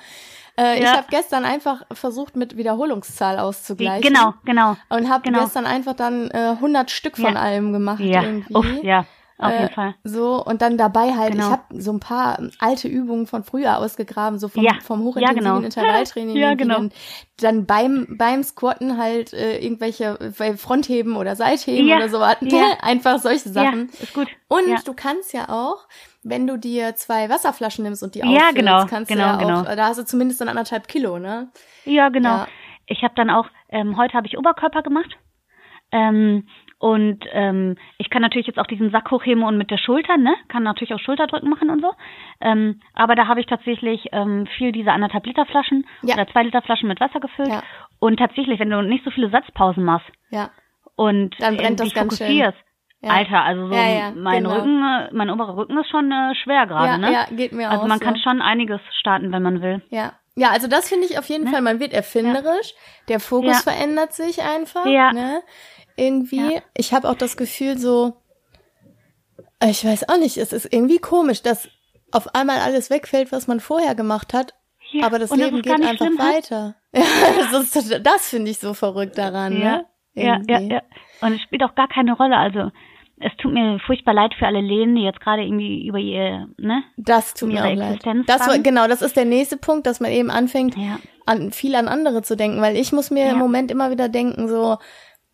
Äh, Ich Ja. habe gestern einfach versucht, mit Wiederholungszahl auszugleichen. Genau, genau. Und habe Genau. gestern einfach dann äh, 100 Stück von Ja. allem gemacht Ja, irgendwie. Uff, ja, auf Äh, jeden Fall. So, und dann dabei halt, Genau. ich habe so ein paar alte Übungen von früher ausgegraben, so vom, Ja. vom Ja, hochintensiven genau. Intervalltraining. <laughs> Ja, genau. Dann, dann beim, beim Squatten halt äh, irgendwelche äh, Frontheben oder Seitheben Ja. oder so. Ja. Ja. <laughs> Einfach solche Sachen. Ja, ist gut. Und ja. du kannst ja auch, wenn du dir zwei Wasserflaschen nimmst und die Ja, auffüllst, genau, kannst genau, du ja genau. auch, da hast du zumindest dann anderthalb Kilo, ne? Ja, genau. Ja. Ich habe dann auch, ähm, heute habe ich Oberkörper gemacht. Ähm, und ähm, ich kann natürlich jetzt auch diesen Sack hochheben und mit der Schulter, ne? Kann natürlich auch Schulterdrücken machen und so. Ähm, aber da habe ich tatsächlich ähm, viel diese anderthalb Liter Flaschen Ja. oder zwei Liter Flaschen mit Wasser gefüllt. Ja. Und tatsächlich, wenn du nicht so viele Satzpausen machst Ja. und Dann brennt das ganz schön. Ja. Alter, also so Ja, ja, mein genau. Rücken, mein oberer Rücken ist schon äh, schwer gerade, ne? ja, geht mir also auch man so. kann schon einiges starten, wenn man will. Ja. Ja, also das finde ich auf jeden Ne? Fall, man wird erfinderisch, der Fokus verändert sich einfach, Ja. ne? Irgendwie. Ich habe auch das Gefühl so, ich weiß auch nicht, es ist irgendwie komisch, dass auf einmal alles wegfällt, was man vorher gemacht hat, aber das und Leben geht einfach schlimm, hä? weiter. <laughs> Ja, das, das finde ich so verrückt daran, Ja, ne? ja, ja, ja. Und es spielt auch gar keine Rolle. Also es tut mir furchtbar leid für alle Lehnen, die jetzt gerade irgendwie über ihr, ne? Das tut um mir auch leid. Existenz Das war, bangen. genau, das ist der nächste Punkt, dass man eben anfängt, Ja. an viel an andere zu denken, weil ich muss mir Ja. im Moment immer wieder denken, so,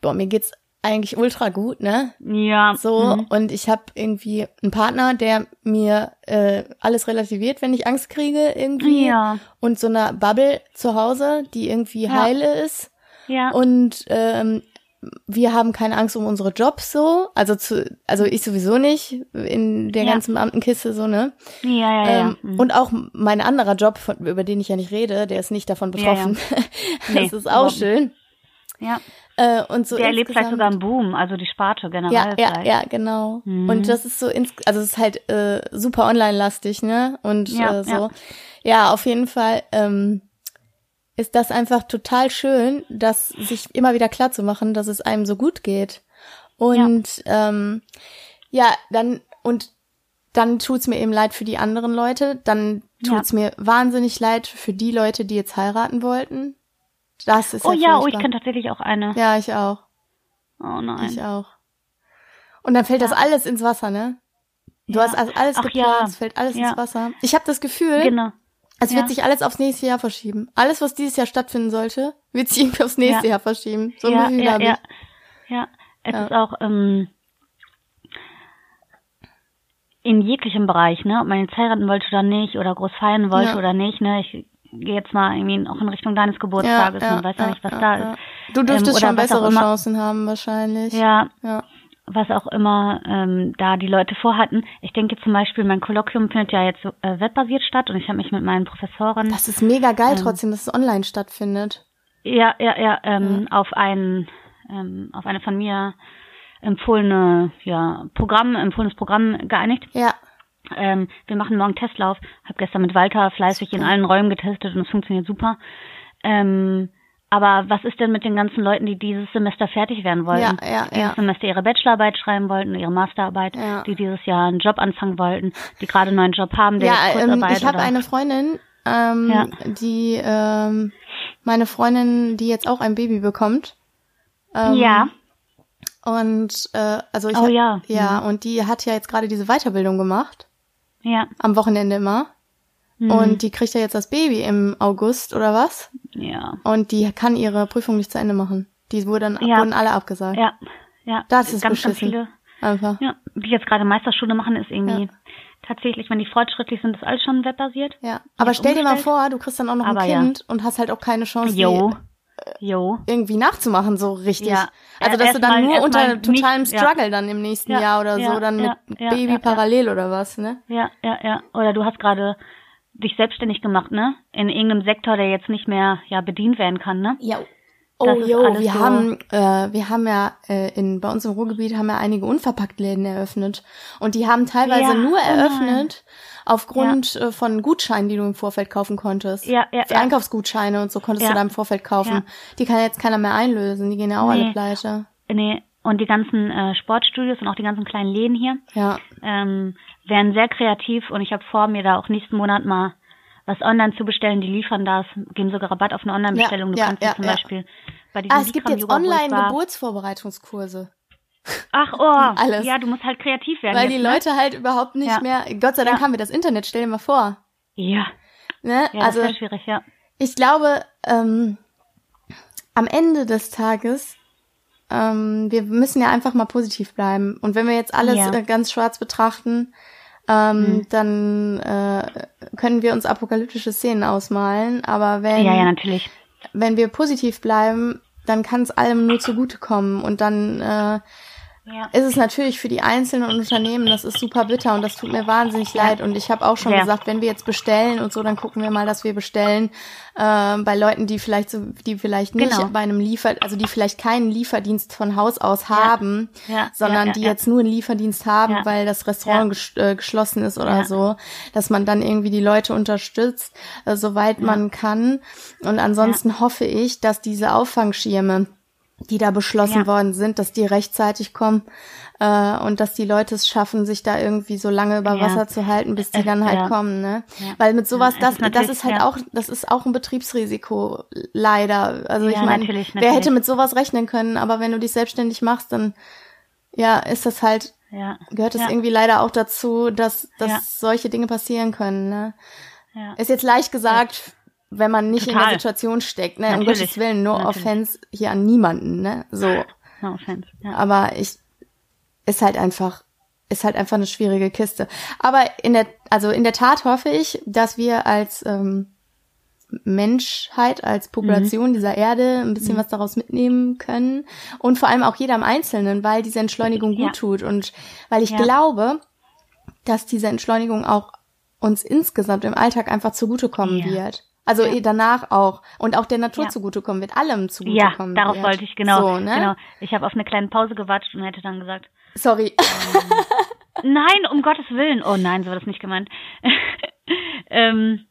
boah, mir geht's eigentlich ultra gut, ne? Ja. So, mhm. und ich habe irgendwie einen Partner, der mir äh, alles relativiert, wenn ich Angst kriege irgendwie. Ja. Und so eine Bubble zu Hause, die irgendwie Ja. heile ist. Ja. Und ähm, wir haben keine Angst um unsere Jobs so. Also zu, also ich sowieso nicht in der Ja. ganzen Beamtenkiste so, ne? ja, ja, ja. Ähm, mhm. Und auch mein anderer Job, von, über den ich ja nicht rede, der ist nicht davon Ja, ja. betroffen. <laughs> Nee, das ist auch schön. ja. Äh, und so Der erlebt vielleicht sogar einen Boom, also die Sparte generell. ja, ja, vielleicht. ja, genau. Mhm. Und das ist so, ins, also es ist halt äh, super online-lastig, ne? Und Ja, äh, so. ja. Ja. auf jeden Fall. Ähm, ist das einfach total schön, dass sich immer wieder klar zu machen, dass es einem so gut geht. Und ja, ähm, ja dann und dann tut's mir eben leid für die anderen Leute. Dann tut's ja. mir wahnsinnig leid für die Leute, die jetzt heiraten wollten. Das ist Oh ja, oh, ich kenne tatsächlich auch eine. Ja, ich auch. Oh nein. Ich auch. Und dann fällt ja. das alles ins Wasser, ne? Du hast also alles Ach, geplant, ja. es fällt alles ins Wasser. Ich habe das Gefühl, genau. Es wird sich alles aufs nächste Jahr verschieben. Alles, was dieses Jahr stattfinden sollte, wird sich irgendwie aufs nächste Jahr verschieben. So ja, ja, ja. ja, es ist auch ähm, in jeglichem Bereich, ne? Ob man jetzt heiraten wollte oder nicht oder groß feiern wollte oder nicht, ne? Ich gehe jetzt mal irgendwie auch in Richtung deines Geburtstages ja, ja, und weiß ja, nicht, was da ist. Du dürftest ähm, schon bessere Chancen haben wahrscheinlich. Ja. ja was auch immer ähm, da die Leute vorhatten. Ich denke zum Beispiel, mein Kolloquium findet ja jetzt äh, webbasiert statt und ich habe mich mit meinen Professoren. Das ist mega geil ähm, trotzdem, dass es online stattfindet. Ja, ja, ja, ähm, ja. auf ein ähm, auf eine von mir empfohlene ja Programm, empfohlenes Programm geeinigt. Ja. Ähm, wir machen morgen Testlauf. Habe gestern mit Walter fleißig in allen Räumen getestet und es funktioniert super. Ähm, aber was ist denn mit den ganzen Leuten, die dieses Semester fertig werden wollten? Ja, ja, die dieses Semester ihre Bachelorarbeit schreiben wollten, ihre Masterarbeit, ja. die dieses Jahr einen Job anfangen wollten, die gerade einen neuen Job haben, der ja, ähm, ich habe eine Freundin, ähm, ja. die ähm, meine Freundin, die jetzt auch ein Baby bekommt. Ähm, ja. Und äh, also ich oh, ja. ja, mhm. und die hat ja jetzt gerade diese Weiterbildung gemacht. Ja. Am Wochenende immer. Mhm. Und die kriegt ja jetzt das Baby im August oder was? Ja. Und die kann ihre Prüfung nicht zu Ende machen. Die wurden, ja. wurden alle abgesagt. Ja. Ja. Das ist ganz, beschissen. ganz viele. Einfach. Ja. Die jetzt gerade Meisterschule machen, ist irgendwie ja. tatsächlich, wenn die fortschrittlich sind, ist alles schon webbasiert. Ja. Aber stell dir mal vor, du kriegst dann auch noch Aber ein Kind ja. und hast halt auch keine Chance. Jo. Die, jo. irgendwie nachzumachen, so richtig. Ja. Also, dass du dann mal, nur unter totalem nicht, Struggle dann im nächsten ja, Jahr oder so, dann mit Baby parallel oder was, ne? Ja, ja, ja. Oder du hast gerade dich selbstständig gemacht, ne? In irgendeinem Sektor, der jetzt nicht mehr ja bedient werden kann, ne? Ja. Oh, jo, wir so haben, äh, wir haben ja äh, in bei uns im Ruhrgebiet haben ja einige Unverpacktläden eröffnet und die haben teilweise ja, nur oh eröffnet oh aufgrund ja. äh, von Gutscheinen, die du im Vorfeld kaufen konntest. Ja, ja, Für ja. Einkaufsgutscheine und so konntest du da im Vorfeld kaufen. Die kann jetzt keiner mehr einlösen, die gehen ja auch nee. alle pleite. Nee, und die ganzen äh, Sportstudios und auch die ganzen kleinen Läden hier. Ja. Ähm, werden sehr kreativ und ich habe vor, mir da auch nächsten Monat mal was online zu bestellen. Die liefern das, geben sogar Rabatt auf eine Online-Bestellung. Ja, du ja, kannst ja, zum. Beispiel bei diesem Ah, es gibt jetzt Online-Geburtsvorbereitungskurse. Ach, oh, <laughs> Alles. ja, du musst halt kreativ werden. Weil jetzt, die ne? Leute halt überhaupt nicht mehr, Gott sei Dank haben wir das Internet, stell dir mal vor. Ja, Ne? ja also, das ist schwierig, ja. ich glaube, ähm, am Ende des Tages, ähm, wir müssen ja einfach mal positiv bleiben. Und wenn wir jetzt alles Ja. äh, ganz schwarz betrachten, ähm, Mhm. dann äh, können wir uns apokalyptische Szenen ausmalen. Aber wenn, Ja, ja, natürlich. wenn wir positiv bleiben, dann kann es allem nur zugutekommen. Und dann äh, Ja. ist es natürlich für die einzelnen Unternehmen, das ist super bitter und das tut mir wahnsinnig leid. Und ich habe auch schon Sehr. gesagt, wenn wir jetzt bestellen und so, dann gucken wir mal, dass wir bestellen äh, bei Leuten, die vielleicht so, die vielleicht nicht Genau. bei einem Liefer, also die vielleicht keinen Lieferdienst von Haus aus haben, Ja, sondern ja, die ja, jetzt nur einen Lieferdienst haben, Ja. weil das Restaurant ges äh, geschlossen ist oder Ja. so, dass man dann irgendwie die Leute unterstützt, äh, soweit man kann. Und ansonsten hoffe ich, dass diese Auffangschirme die da beschlossen Ja. worden sind, dass die rechtzeitig kommen äh, und dass die Leute es schaffen, sich da irgendwie so lange über Ja. Wasser zu halten, bis die Es- dann halt ja. kommen, ne? Weil mit sowas, das, ist das ist halt auch, das ist auch ein Betriebsrisiko, leider. Also ich meine, wer natürlich. hätte mit sowas rechnen können, aber wenn du dich selbstständig machst, dann ja, ist das halt, gehört es irgendwie leider auch dazu, dass, dass solche Dinge passieren können, ne? Ja. Ist jetzt leicht gesagt, wenn man nicht in Total. der Situation steckt, ne? Um. Gottes Willen, no Natürlich. offense hier an niemanden, ne? So. No offense. Ja. Aber ich, ist halt einfach, ist halt einfach eine schwierige Kiste. Aber in der, also in der Tat hoffe ich, dass wir als ähm, Menschheit, als Population Mhm. dieser Erde ein bisschen was daraus mitnehmen können und vor allem auch jeder im Einzelnen, weil diese Entschleunigung Ja. gut tut und weil ich Ja. glaube, dass diese Entschleunigung auch uns insgesamt im Alltag einfach zugutekommen Ja. wird. Also Ja. danach auch und auch der Natur Ja. zugutekommen wird, allem Ja, zugutekommen darauf wird. wollte ich genau. So, ne? genau. Ich habe auf eine kleine Pause gewartet und hätte dann gesagt, Sorry. <laughs> nein, um Gottes Willen. Oh nein, so war das nicht gemeint. <laughs> ähm,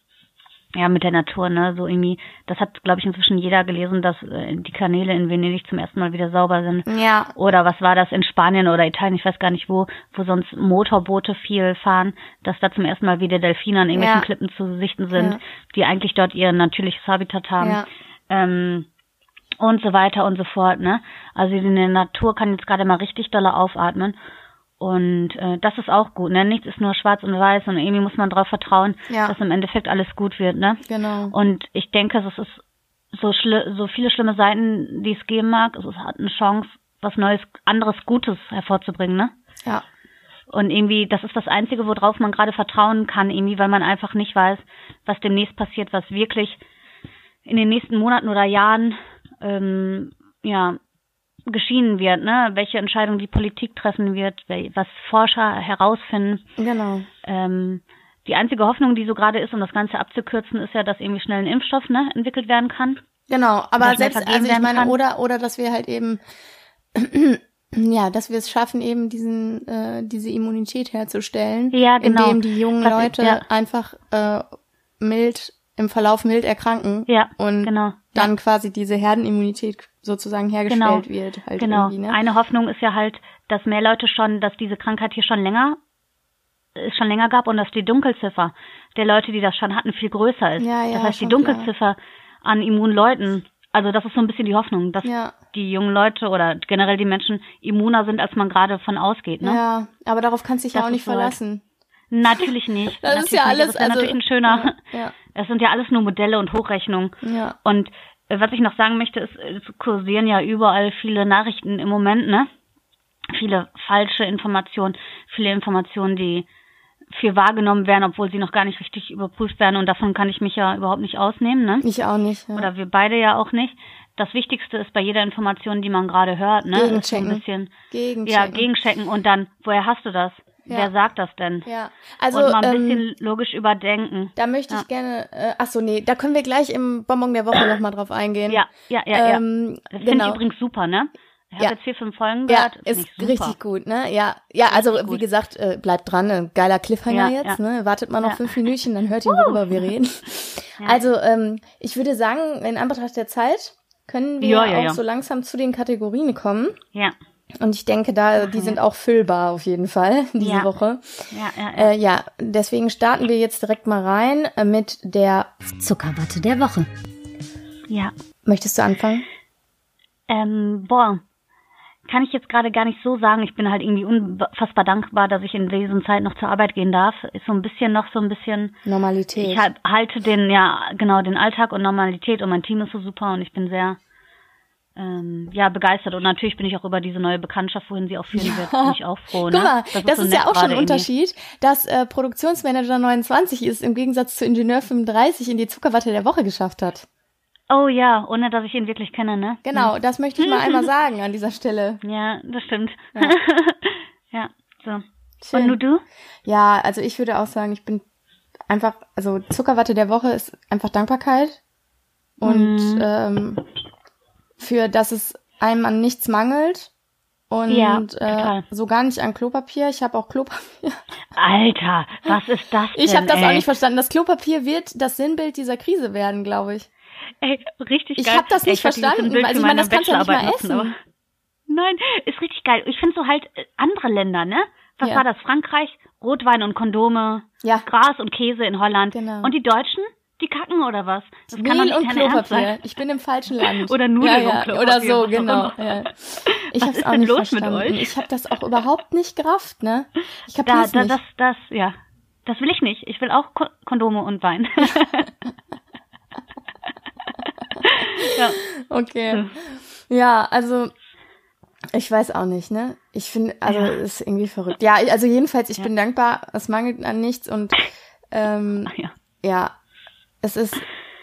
ja, mit der Natur, ne? So irgendwie, das hat, glaube ich, inzwischen jeder gelesen, dass äh, die Kanäle in Venedig zum ersten Mal wieder sauber sind. Ja. Oder was war das in Spanien oder Italien, ich weiß gar nicht wo, wo sonst Motorboote viel fahren, dass da zum ersten Mal wieder Delfine an irgendwelchen Ja. Klippen zu sichten sind, Ja. die eigentlich dort ihr natürliches Habitat haben. Ja. Ähm, und so weiter und so fort, ne? Also die Natur kann jetzt gerade mal richtig dolle aufatmen. Und äh, das ist auch gut, ne? Nichts ist nur schwarz und weiß und irgendwie muss man darauf vertrauen, Ja. dass im Endeffekt alles gut wird, ne? Genau. Und ich denke, es ist so, schli so viele schlimme Seiten, die es geben mag, es hat eine Chance, was Neues, anderes Gutes hervorzubringen, ne? Ja. Und irgendwie, das ist das Einzige, worauf man gerade vertrauen kann, irgendwie, weil man einfach nicht weiß, was demnächst passiert, was wirklich in den nächsten Monaten oder Jahren ähm, ja geschehen wird, ne? Welche Entscheidung die Politik treffen wird, was Forscher herausfinden. Genau. Ähm, die einzige Hoffnung, die so gerade ist, um das Ganze abzukürzen, ist ja, dass irgendwie schnell ein Impfstoff ne, entwickelt werden kann. Genau, aber selbst, also ich meine, kann. oder, oder dass wir halt eben, <clears throat> ja, dass wir es schaffen, eben diesen, äh, diese Immunität herzustellen, Ja, genau. indem die jungen Was- Leute ja. einfach äh, mild, im Verlauf mild erkranken Ja, und genau. dann quasi diese Herdenimmunität sozusagen hergestellt wird. Halt genau. ne? Eine Hoffnung ist ja halt, dass mehr Leute schon, dass diese Krankheit hier schon länger es schon länger gab und dass die Dunkelziffer der Leute, die das schon hatten, viel größer ist. Ja, ja, das heißt, die schon klar. Dunkelziffer an Immunleuten, also das ist so ein bisschen die Hoffnung, dass Ja. die jungen Leute oder generell die Menschen immuner sind, als man gerade von ausgeht. Ne? Ja, aber darauf kannst du dich ja Das auch nicht verlassen. Natürlich nicht. <laughs> Das natürlich ist ja nicht. alles, Das ist ja also, natürlich ein schöner. Ja, Es <laughs> sind ja alles nur Modelle und Hochrechnungen. ja, Und äh, was ich noch sagen möchte, ist, es kursieren ja überall viele Nachrichten im Moment, ne? Viele falsche Informationen, viele Informationen, die viel wahrgenommen werden, obwohl sie noch gar nicht richtig überprüft werden. Und davon kann ich mich ja überhaupt nicht ausnehmen, ne? ich auch nicht. Ja. Oder wir beide ja auch nicht. Das Wichtigste ist bei jeder Information, die man gerade hört, ne? ist Gegenchecken. ein bisschen, Gegenchecken. ja, gegenchecken und dann, woher hast du das? Ja. Wer sagt das denn? Ja, also und mal ein ähm, bisschen logisch überdenken. Da möchte ich Ja. gerne, äh, ach so, nee, da können wir gleich im Bonbon der Woche nochmal drauf eingehen. Ja, ja, ja, ja. ähm, Das finde genau. ich übrigens super, ne? Ich habe Ja. jetzt vier, fünf Folgen Ja, gehört. finde ist richtig gut, ne? Ja, ja, also wie gesagt, äh, bleibt dran, ein geiler Cliffhanger Ja, jetzt, ja. ne? Wartet mal noch Ja. fünf Minütchen, dann hört ihr, worüber wir reden. <laughs> Ja. Also, ähm, ich würde sagen, in Anbetracht der Zeit können wir Ja, ja, auch ja. so langsam zu den Kategorien kommen. Ja, Und ich denke, da, die sind auch füllbar auf jeden Fall <laughs> diese Ja. Woche. ja, ja. ja. Äh, ja, deswegen starten wir jetzt direkt mal rein äh, mit der. Zuckerwatte der Woche. ja. Möchtest du anfangen? Ähm, boah, kann ich jetzt gerade gar nicht so sagen. Ich bin halt irgendwie unfassbar dankbar, dass ich in diesen Zeit noch zur Arbeit gehen darf. Ist so ein bisschen noch so ein bisschen. Normalität. Ich halt, halte den, ja, genau, den Alltag und Normalität und mein Team ist so super und ich bin sehr, ähm, ja, begeistert. Und natürlich bin ich auch über diese neue Bekanntschaft, wohin sie auch führen wird, bin ich auch froh. Guck ne? mal, das, so ist ja auch schon ein irgendwie. Unterschied, dass äh, Produktionsmanager 29 ist, im Gegensatz zu Ingenieur 35 in die Zuckerwatte der Woche geschafft hat. Oh ja, ohne dass ich ihn wirklich kenne, ne? Genau, das möchte ich mal einmal <laughs> sagen an dieser Stelle. Ja, das stimmt. Ja. <laughs> Ja, so. Schön. Und nur du? Ja, also ich würde auch sagen, ich bin einfach, also Zuckerwatte der Woche ist einfach Dankbarkeit und Mhm. ähm, für, dass es einem an nichts mangelt und Ja, äh, so gar nicht an Klopapier. Ich habe auch Klopapier. Alter, was ist das <laughs> denn? Ich habe das ey? auch nicht verstanden. Das Klopapier wird das Sinnbild dieser Krise werden, glaube ich. Ey, richtig Ich geil. hab das Ey, nicht ich verstanden. Also ich meine, das kannst du ja nicht mal essen. nutzen, Nein, ist richtig geil. Ich finde so halt äh, andere Länder, ne? Was Ja. war das? Frankreich, Rotwein und Kondome, Ja. Gras und Käse in Holland. Genau. Und die Deutschen, die kacken oder was? Das kann doch Mehl nicht und Klopapier. sein. Ich bin im falschen Land. <laughs> Oder Nudeln ja, und ja. Klopapier, Oder so, <laughs> genau. Ja. Ich Was hab's ist auch denn nicht los mit verstanden. euch? Ich habe das auch überhaupt nicht gerafft, ne? Ich Da, kapier's da, nicht. das, das, ja. Das will ich nicht. Ich will auch Ko Kondome und Wein. <laughs> ja. Okay. Ja, also ich weiß auch nicht, ne? Ich finde, also Ja. ist irgendwie verrückt. Ja, also jedenfalls, ich Ja. bin dankbar, es mangelt an nichts und ähm, ja. ja, es ist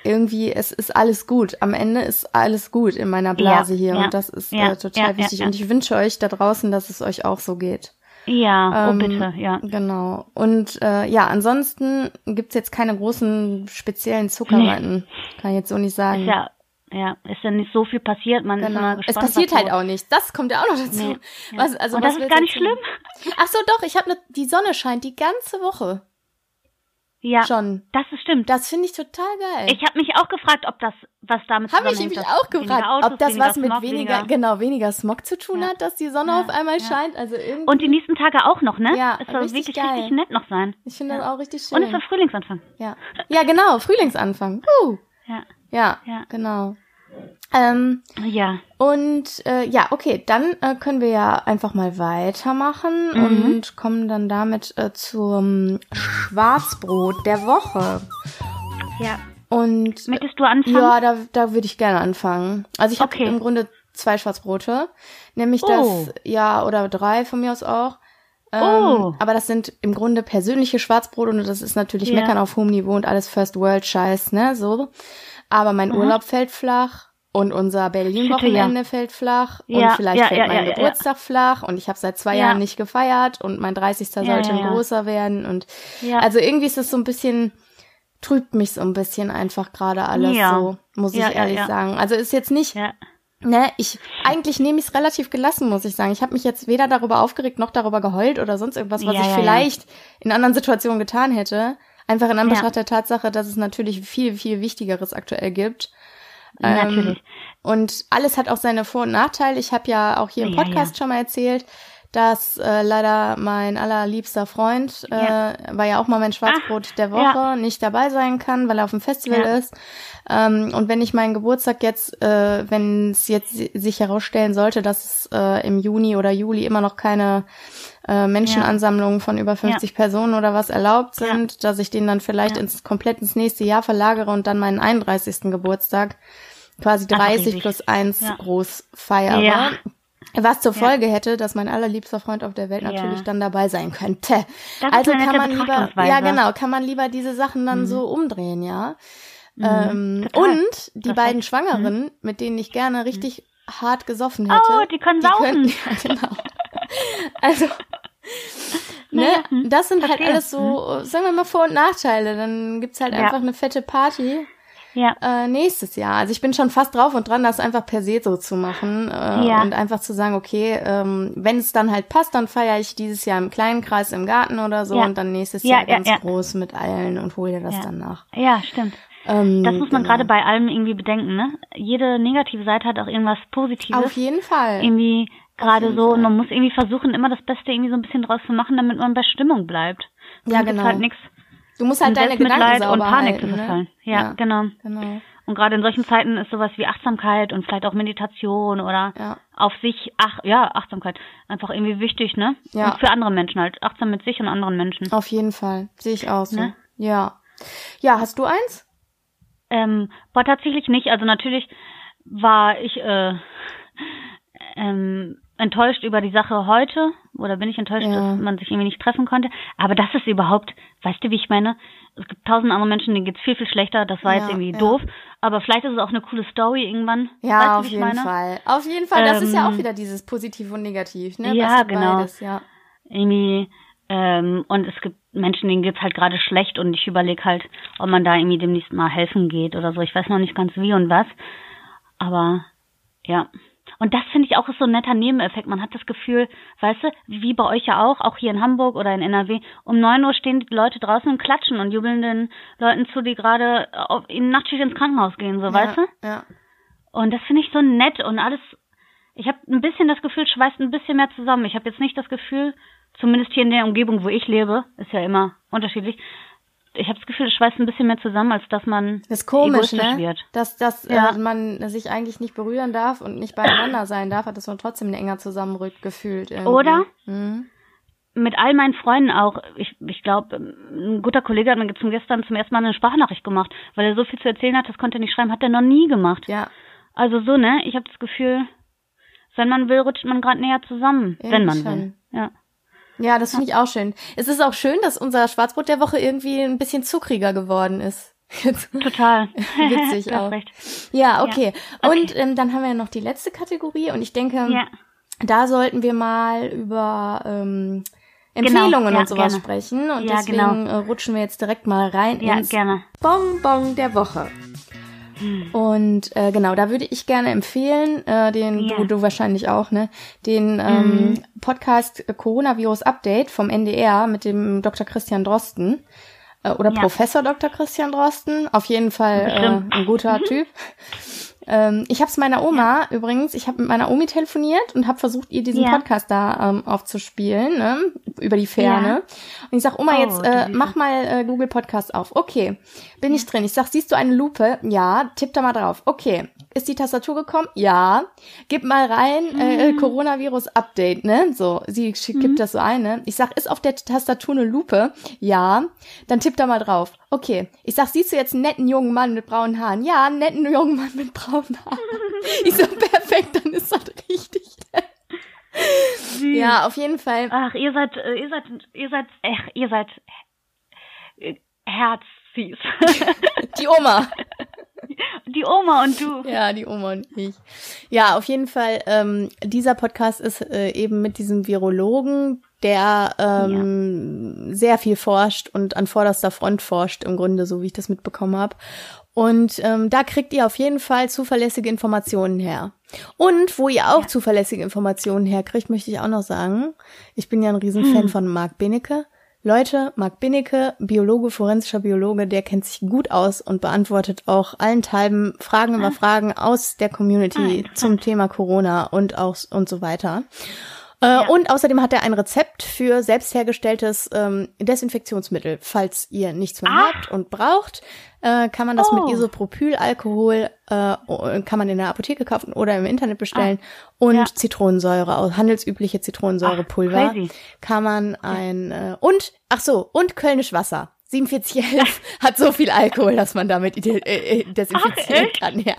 irgendwie, es ist alles gut. Am Ende ist alles gut in meiner Blase Ja, hier ja, und das ist ja, äh, total wichtig. Und ich wünsche euch da draußen, dass es euch auch so geht. Ja, oh Ähm, bitte, ja. Genau. Und äh, ja, ansonsten gibt's jetzt keine großen speziellen Zuckerwatten. Kann ich jetzt so nicht sagen. Ist ja, ja, ist ja nicht so viel passiert. Man ist Genau. immer Es gespannt. passiert was halt auch nichts. Das kommt ja auch noch dazu. Nee. Was, also, Und das ist gar nicht schlimm. Ach so, doch, ich habe ne, die Sonne scheint die ganze Woche. Ja, schon. das ist stimmt. Das finde ich total geil. Ich habe mich auch gefragt, ob das was damit Habe ich mich auch gefragt, Autos, ob das was mit Smog, weniger, genau, weniger Smog zu tun Ja. hat, dass die Sonne Ja, auf einmal ja. scheint. Also irgendwie. Und die nächsten Tage auch noch, ne? Ja, es soll richtig wirklich geil. richtig nett noch sein. ich finde das auch richtig schön. Und es soll Frühlingsanfang. ja. ja, genau, Frühlingsanfang. Uh. Ja. Ja, Ja. genau. Ähm, Ja. und äh, ja, okay, dann äh, können wir ja einfach mal weitermachen Mhm. und kommen dann damit äh, zum Schwarzbrot der Woche. Ja. Und Möchtest du anfangen? ja, da, da würde ich gerne anfangen. Also ich habe Okay. im Grunde zwei Schwarzbrote, nämlich Oh. das, ja, oder drei von mir aus auch. Ähm, Oh. Aber das sind im Grunde persönliche Schwarzbrote und das ist natürlich Ja. Meckern auf hohem Niveau und alles First World Scheiß, ne, so. Aber mein Mhm. Urlaub fällt flach und unser Berlin-Wochenende fällt flach und Ja, vielleicht ja, fällt ja, mein ja, ja. Geburtstag flach und ich habe seit zwei Ja. Jahren nicht gefeiert und mein 30. Ja, sollte ja, ein ja. großer werden und Ja. also irgendwie ist es so ein bisschen, trübt mich so ein bisschen einfach gerade alles Ja. so, muss ich Ja, ja, ehrlich ja. sagen. Also ist jetzt nicht, ja. ne, ich, eigentlich nehme ich es relativ gelassen, muss ich sagen. Ich habe mich jetzt weder darüber aufgeregt, noch darüber geheult oder sonst irgendwas, was Ja, ich ja, vielleicht in anderen Situationen getan hätte. Einfach in Anbetracht Ja. der Tatsache, dass es natürlich viel, viel Wichtigeres aktuell gibt. Natürlich. Ähm, und alles hat auch seine Vor- und Nachteile. Ich habe ja auch hier im Ja, Podcast schon mal erzählt, dass äh, leider mein allerliebster Freund, äh, Ja. war ja auch mal mein Schwarzbrot der Woche, ja. nicht dabei sein kann, weil er auf dem Festival Ja. ist. Ähm, und wenn ich meinen Geburtstag jetzt, äh, wenn es jetzt si- sich herausstellen sollte, dass es äh, im Juni oder Juli immer noch keine äh, Menschenansammlungen von über 50 Personen oder was erlaubt Ja. sind, dass ich den dann vielleicht Ja. ins komplett ins nächste Jahr verlagere und dann meinen 31. Geburtstag quasi Ach, 30 riesig. plus 1 Ja. groß feiere. Ja. Was zur Ja. Folge hätte, dass mein allerliebster Freund auf der Welt Ja. natürlich dann dabei sein könnte. Das also kann man lieber, ja genau, kann man lieber diese Sachen dann so umdrehen, ja. Ähm, total. und die Perfekt. beiden Schwangeren, mit denen ich gerne richtig hart gesoffen hätte. Oh, die können saufen. können, <laughs> ja, genau. Also, das sind halt verstehe. alles so, sagen wir mal Vor- und Nachteile. Dann gibt's halt Ja. einfach eine fette Party Ja. äh, nächstes Jahr. Also ich bin schon fast drauf und dran, das einfach per se so zu machen äh, Ja. und einfach zu sagen, okay, ähm, wenn es dann halt passt, dann feiere ich dieses Jahr im kleinen Kreis im Garten oder so Ja. und dann nächstes Ja, Jahr ja, ganz groß mit allen und hole dir das dann nach. Ja, stimmt. Ähm, Das muss man genau. gerade bei allem irgendwie bedenken, ne? Jede negative Seite hat auch irgendwas Positives. Auf jeden Fall. irgendwie gerade so und man muss irgendwie versuchen, immer das Beste irgendwie so ein bisschen draus zu machen, damit man bei Stimmung bleibt. Ja, Sonst ist genau. halt nichts Du musst halt in deine Gedanken sauber und Panik halten, zu ne? verfallen. Ja, Ja. genau. Genau. Und gerade in solchen Zeiten ist sowas wie Achtsamkeit und vielleicht auch Meditation oder Ja. auf sich, ach ja, Achtsamkeit, einfach irgendwie wichtig, ne? Ja. Und für andere Menschen halt, achtsam mit sich und anderen Menschen. Auf jeden Fall. Sehe ich auch so. Ne? Ja. Ja, hast du eins? Ähm, aber tatsächlich nicht. Also natürlich war ich äh, <laughs> ähm, enttäuscht über die Sache heute oder bin ich enttäuscht, Ja. dass man sich irgendwie nicht treffen konnte. Aber das ist überhaupt, weißt du, wie ich meine? Es gibt tausend andere Menschen, denen geht's viel, viel schlechter. Das war Ja, jetzt irgendwie ja. doof. Aber vielleicht ist es auch eine coole Story irgendwann. Ja, weißt auf jeden meine? Fall. Auf jeden Fall. Das ist ja auch Ähm, wieder dieses Positiv und Negativ, ne? ja, genau. Beides, ja. irgendwie ähm, und es gibt Menschen, denen geht's halt gerade schlecht und ich überlege halt, ob man da irgendwie demnächst mal helfen geht oder so. Ich weiß noch nicht ganz wie und was, aber ja. Und das finde ich auch ist so ein netter Nebeneffekt. Man hat das Gefühl, weißt du, wie bei euch ja auch, auch hier in Hamburg oder in NRW, um neun Uhr stehen die Leute draußen und klatschen und jubeln den Leuten zu, die gerade auf in Nachtschicht ins Krankenhaus gehen, so, weißt du? Ja. Und das finde ich so nett und alles. Ich habe ein bisschen das Gefühl, schweißt ein bisschen mehr zusammen. Ich habe jetzt nicht das Gefühl, zumindest hier in der Umgebung, wo ich lebe, ist ja immer unterschiedlich. Ich habe das Gefühl, es schweißt ein bisschen mehr zusammen, als dass man Das ist komisch, ne? wird. Dass, dass Ja. äh, man sich eigentlich nicht berühren darf und nicht beieinander sein darf, hat das man trotzdem enger zusammenrückt gefühlt. Irgendwie. Oder? Mhm. Mit all meinen Freunden auch. Ich, ich glaube, ein guter Kollege hat mir zum gestern zum ersten Mal eine Sprachnachricht gemacht, weil er so viel zu erzählen hat, das konnte er nicht schreiben, hat er noch nie gemacht. Ja, Also so, ne? Ich habe das Gefühl, wenn man will, rutscht man gerade näher zusammen, wenn Irgendwie man schon. will. Ja. Ja, das finde ich auch schön. Es ist auch schön, dass unser Schwarzbrot der Woche irgendwie ein bisschen zuckriger geworden ist. <laughs> Total. <laughs> Witzig <laughs> auch. recht. Ja, okay. Okay. Und ähm, dann haben wir ja noch die letzte Kategorie und ich denke, Ja. da sollten wir mal über ähm, Empfehlungen Genau, ja, und sowas gerne. sprechen. Und Ja, deswegen genau. äh, rutschen wir jetzt direkt mal rein Ja, ins gerne. Bonbon der Woche. Und äh, genau, da würde ich gerne empfehlen, äh, den Ja. du, du wahrscheinlich auch, ne, den ähm, Mhm. Podcast Coronavirus Update vom NDR mit dem Dr. Christian Drosten. Äh, oder ja. Professor Dr. Christian Drosten. Auf jeden Fall äh, ein guter Typ. Ähm, ich habe es meiner Oma ja. übrigens, ich habe mit meiner Omi telefoniert und habe versucht, ihr diesen ja. Podcast da ähm, aufzuspielen, ne? über die Ferne. Ja. Und ich sag, Oma, oh, jetzt äh, mach mal äh, Google Podcast auf. Okay, bin ich drin. Ich sag, siehst du eine Lupe? Ja, tipp da mal drauf. Okay, ist die Tastatur gekommen? Ja. Gib mal rein, äh, mhm. Coronavirus Update, ne? So, sie mhm. gibt das so ein, ne? Ich sag, ist auf der Tastatur eine Lupe? Ja. Dann tipp da mal drauf. Okay. Ich sag, siehst du jetzt einen netten jungen Mann mit braunen Haaren? Ja, einen netten jungen Mann mit braunen Haaren. <laughs> ich so, perfekt, dann ist das richtig. ja, auf jeden Fall. Ach, ihr seid, äh, ihr seid, ihr seid, ach, ihr seid äh, herzfies. Die Oma. <laughs> <laughs> Die Oma und du. Ja, die Oma und ich. Ja, auf jeden Fall, ähm, dieser Podcast ist äh, eben mit diesem Virologen, der ähm, ja. sehr viel forscht und an vorderster Front forscht, im Grunde, so wie ich das mitbekommen habe. Und ähm, da kriegt ihr auf jeden Fall zuverlässige Informationen her. Und wo ihr auch ja. zuverlässige Informationen herkriegt, möchte ich auch noch sagen, ich bin ja ein Riesenfan hm. von Marc Benecke. Leute, Marc Binnecke, Biologe, forensischer Biologe, der kennt sich gut aus und beantwortet auch allenthalben Fragen über. Fragen aus der Community zum Thema Corona und auch und so weiter. Äh, ja. Und außerdem hat er ein Rezept für selbst hergestelltes ähm, Desinfektionsmittel. Falls ihr nichts mehr ah. habt und braucht, äh, kann man das oh. mit Isopropylalkohol, äh, kann man in der Apotheke kaufen oder im Internet bestellen. Ah. Und ja. Zitronensäure, handelsübliche Zitronensäurepulver, ach, kann man ein, äh, und, ach so, und Kölnisch Wasser. 4711 <laughs> hat so viel Alkohol, dass man damit äh, äh, desinfizieren ach, kann, ja.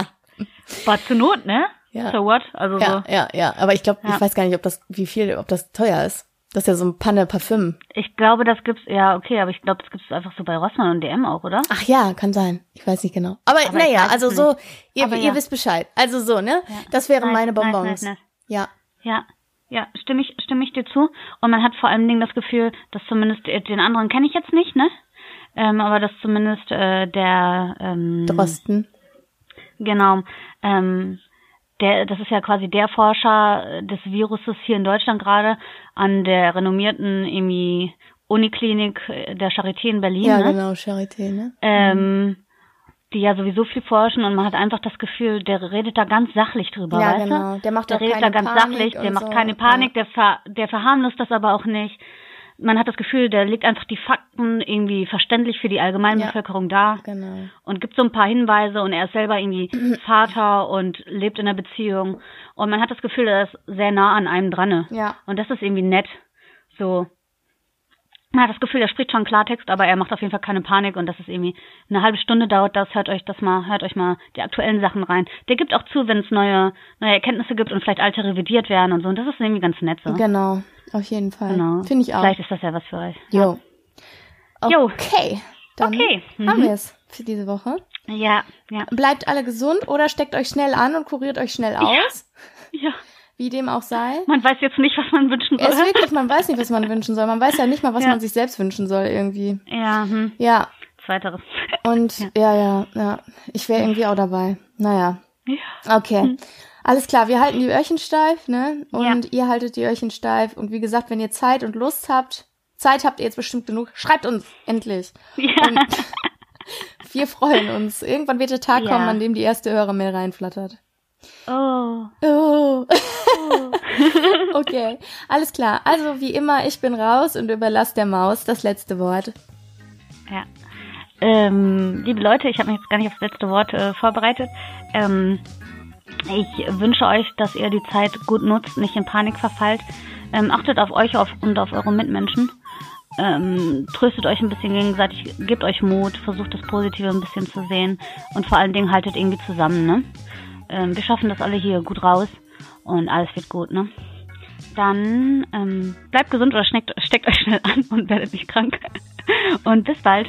War zur Not, ne? Ja. So what? Also ja, so. ja, ja. Aber ich glaube, ja. ich weiß gar nicht, ob das, wie viel, ob das teuer ist. Das ist ja so ein Panne Parfüm. Ich glaube, das gibt's, ja, okay, aber ich glaube, das gibt's einfach so bei Rossmann und DM auch, oder? Ach ja, kann sein. Ich weiß nicht genau. Aber, aber naja, also so, ihr, aber ihr ja. wisst Bescheid. Also so, ne? Ja. Das wären nice, meine Bonbons. Nice, nice, ja. Ja. Ja, stimme ich, stimme ich dir zu. Und man hat vor allen Dingen das Gefühl, dass zumindest, den anderen kenne ich jetzt nicht, ne? Ähm, aber dass zumindest äh, der ähm, Drosten. Genau. Ähm, der, das ist ja quasi der Forscher des Viruses hier in Deutschland gerade an der renommierten irgendwie Uniklinik der Charité in Berlin. Ja, ne? genau, Charité, ne? Ähm, die ja sowieso viel forschen und man hat einfach das Gefühl, der redet da ganz sachlich drüber, ja, weißt genau. Der macht der redet da ganz Panik sachlich, der macht so. keine Panik, ja. der, ver, der verharmlost das aber auch nicht man hat das Gefühl, der legt einfach die Fakten irgendwie verständlich für die Allgemeinbevölkerung ja, da genau. und gibt so ein paar Hinweise und er ist selber irgendwie <clears throat> Vater und lebt in einer Beziehung und man hat das Gefühl, er ist sehr nah an einem dran. Ja. Und das ist irgendwie nett. So. Man hat das Gefühl, er spricht schon Klartext, aber er macht auf jeden Fall keine Panik und das ist irgendwie eine halbe Stunde dauert das. Hört euch das mal, hört euch mal die aktuellen Sachen rein. Der gibt auch zu, wenn es neue, neue Erkenntnisse gibt und vielleicht alte revidiert werden und so. Und das ist irgendwie ganz nett so. Genau. Auf jeden Fall. Genau. Finde ich auch. Vielleicht ist das ja was für euch. Jo. Jo. Okay. Dann okay. haben mhm. wir es für diese Woche. Ja, ja. Bleibt alle gesund oder steckt euch schnell an und kuriert euch schnell aus. Ja. ja. Wie dem auch sei. Man weiß jetzt nicht, was man wünschen soll. Es ist wirklich, man weiß nicht, was man wünschen soll. Man weiß ja nicht mal, was ja. man sich selbst wünschen soll irgendwie. Ja. Hm. Ja. Zweiteres. Und ja, ja, ja. ja. Ich wäre irgendwie auch dabei. Naja. Ja. Okay. Hm. Alles klar, wir halten die Öhrchen steif, ne? Und ja. ihr haltet die Öhrchen steif. Und wie gesagt, wenn ihr Zeit und Lust habt, Zeit habt ihr jetzt bestimmt genug, schreibt uns endlich. Ja. Und <laughs> wir freuen uns. Irgendwann wird der Tag ja. kommen, an dem die erste Hörermail reinflattert. Oh. Oh. oh. <laughs> okay, alles klar. Also wie immer, ich bin raus und überlasse der Maus das letzte Wort. Ja. Ähm, liebe Leute, ich habe mich jetzt gar nicht aufs letzte Wort äh, vorbereitet. Ähm, ich wünsche euch, dass ihr die Zeit gut nutzt, nicht in Panik verfallt. Ähm, achtet auf euch auf, und auf eure Mitmenschen. Ähm, tröstet euch ein bisschen gegenseitig, gebt euch Mut, versucht das Positive ein bisschen zu sehen und vor allen Dingen haltet irgendwie zusammen. Ne? Ähm, wir schaffen das alle hier gut raus und alles wird gut. Ne? Dann ähm, bleibt gesund oder steckt, steckt euch schnell an und werdet nicht krank. <laughs> Und bis bald.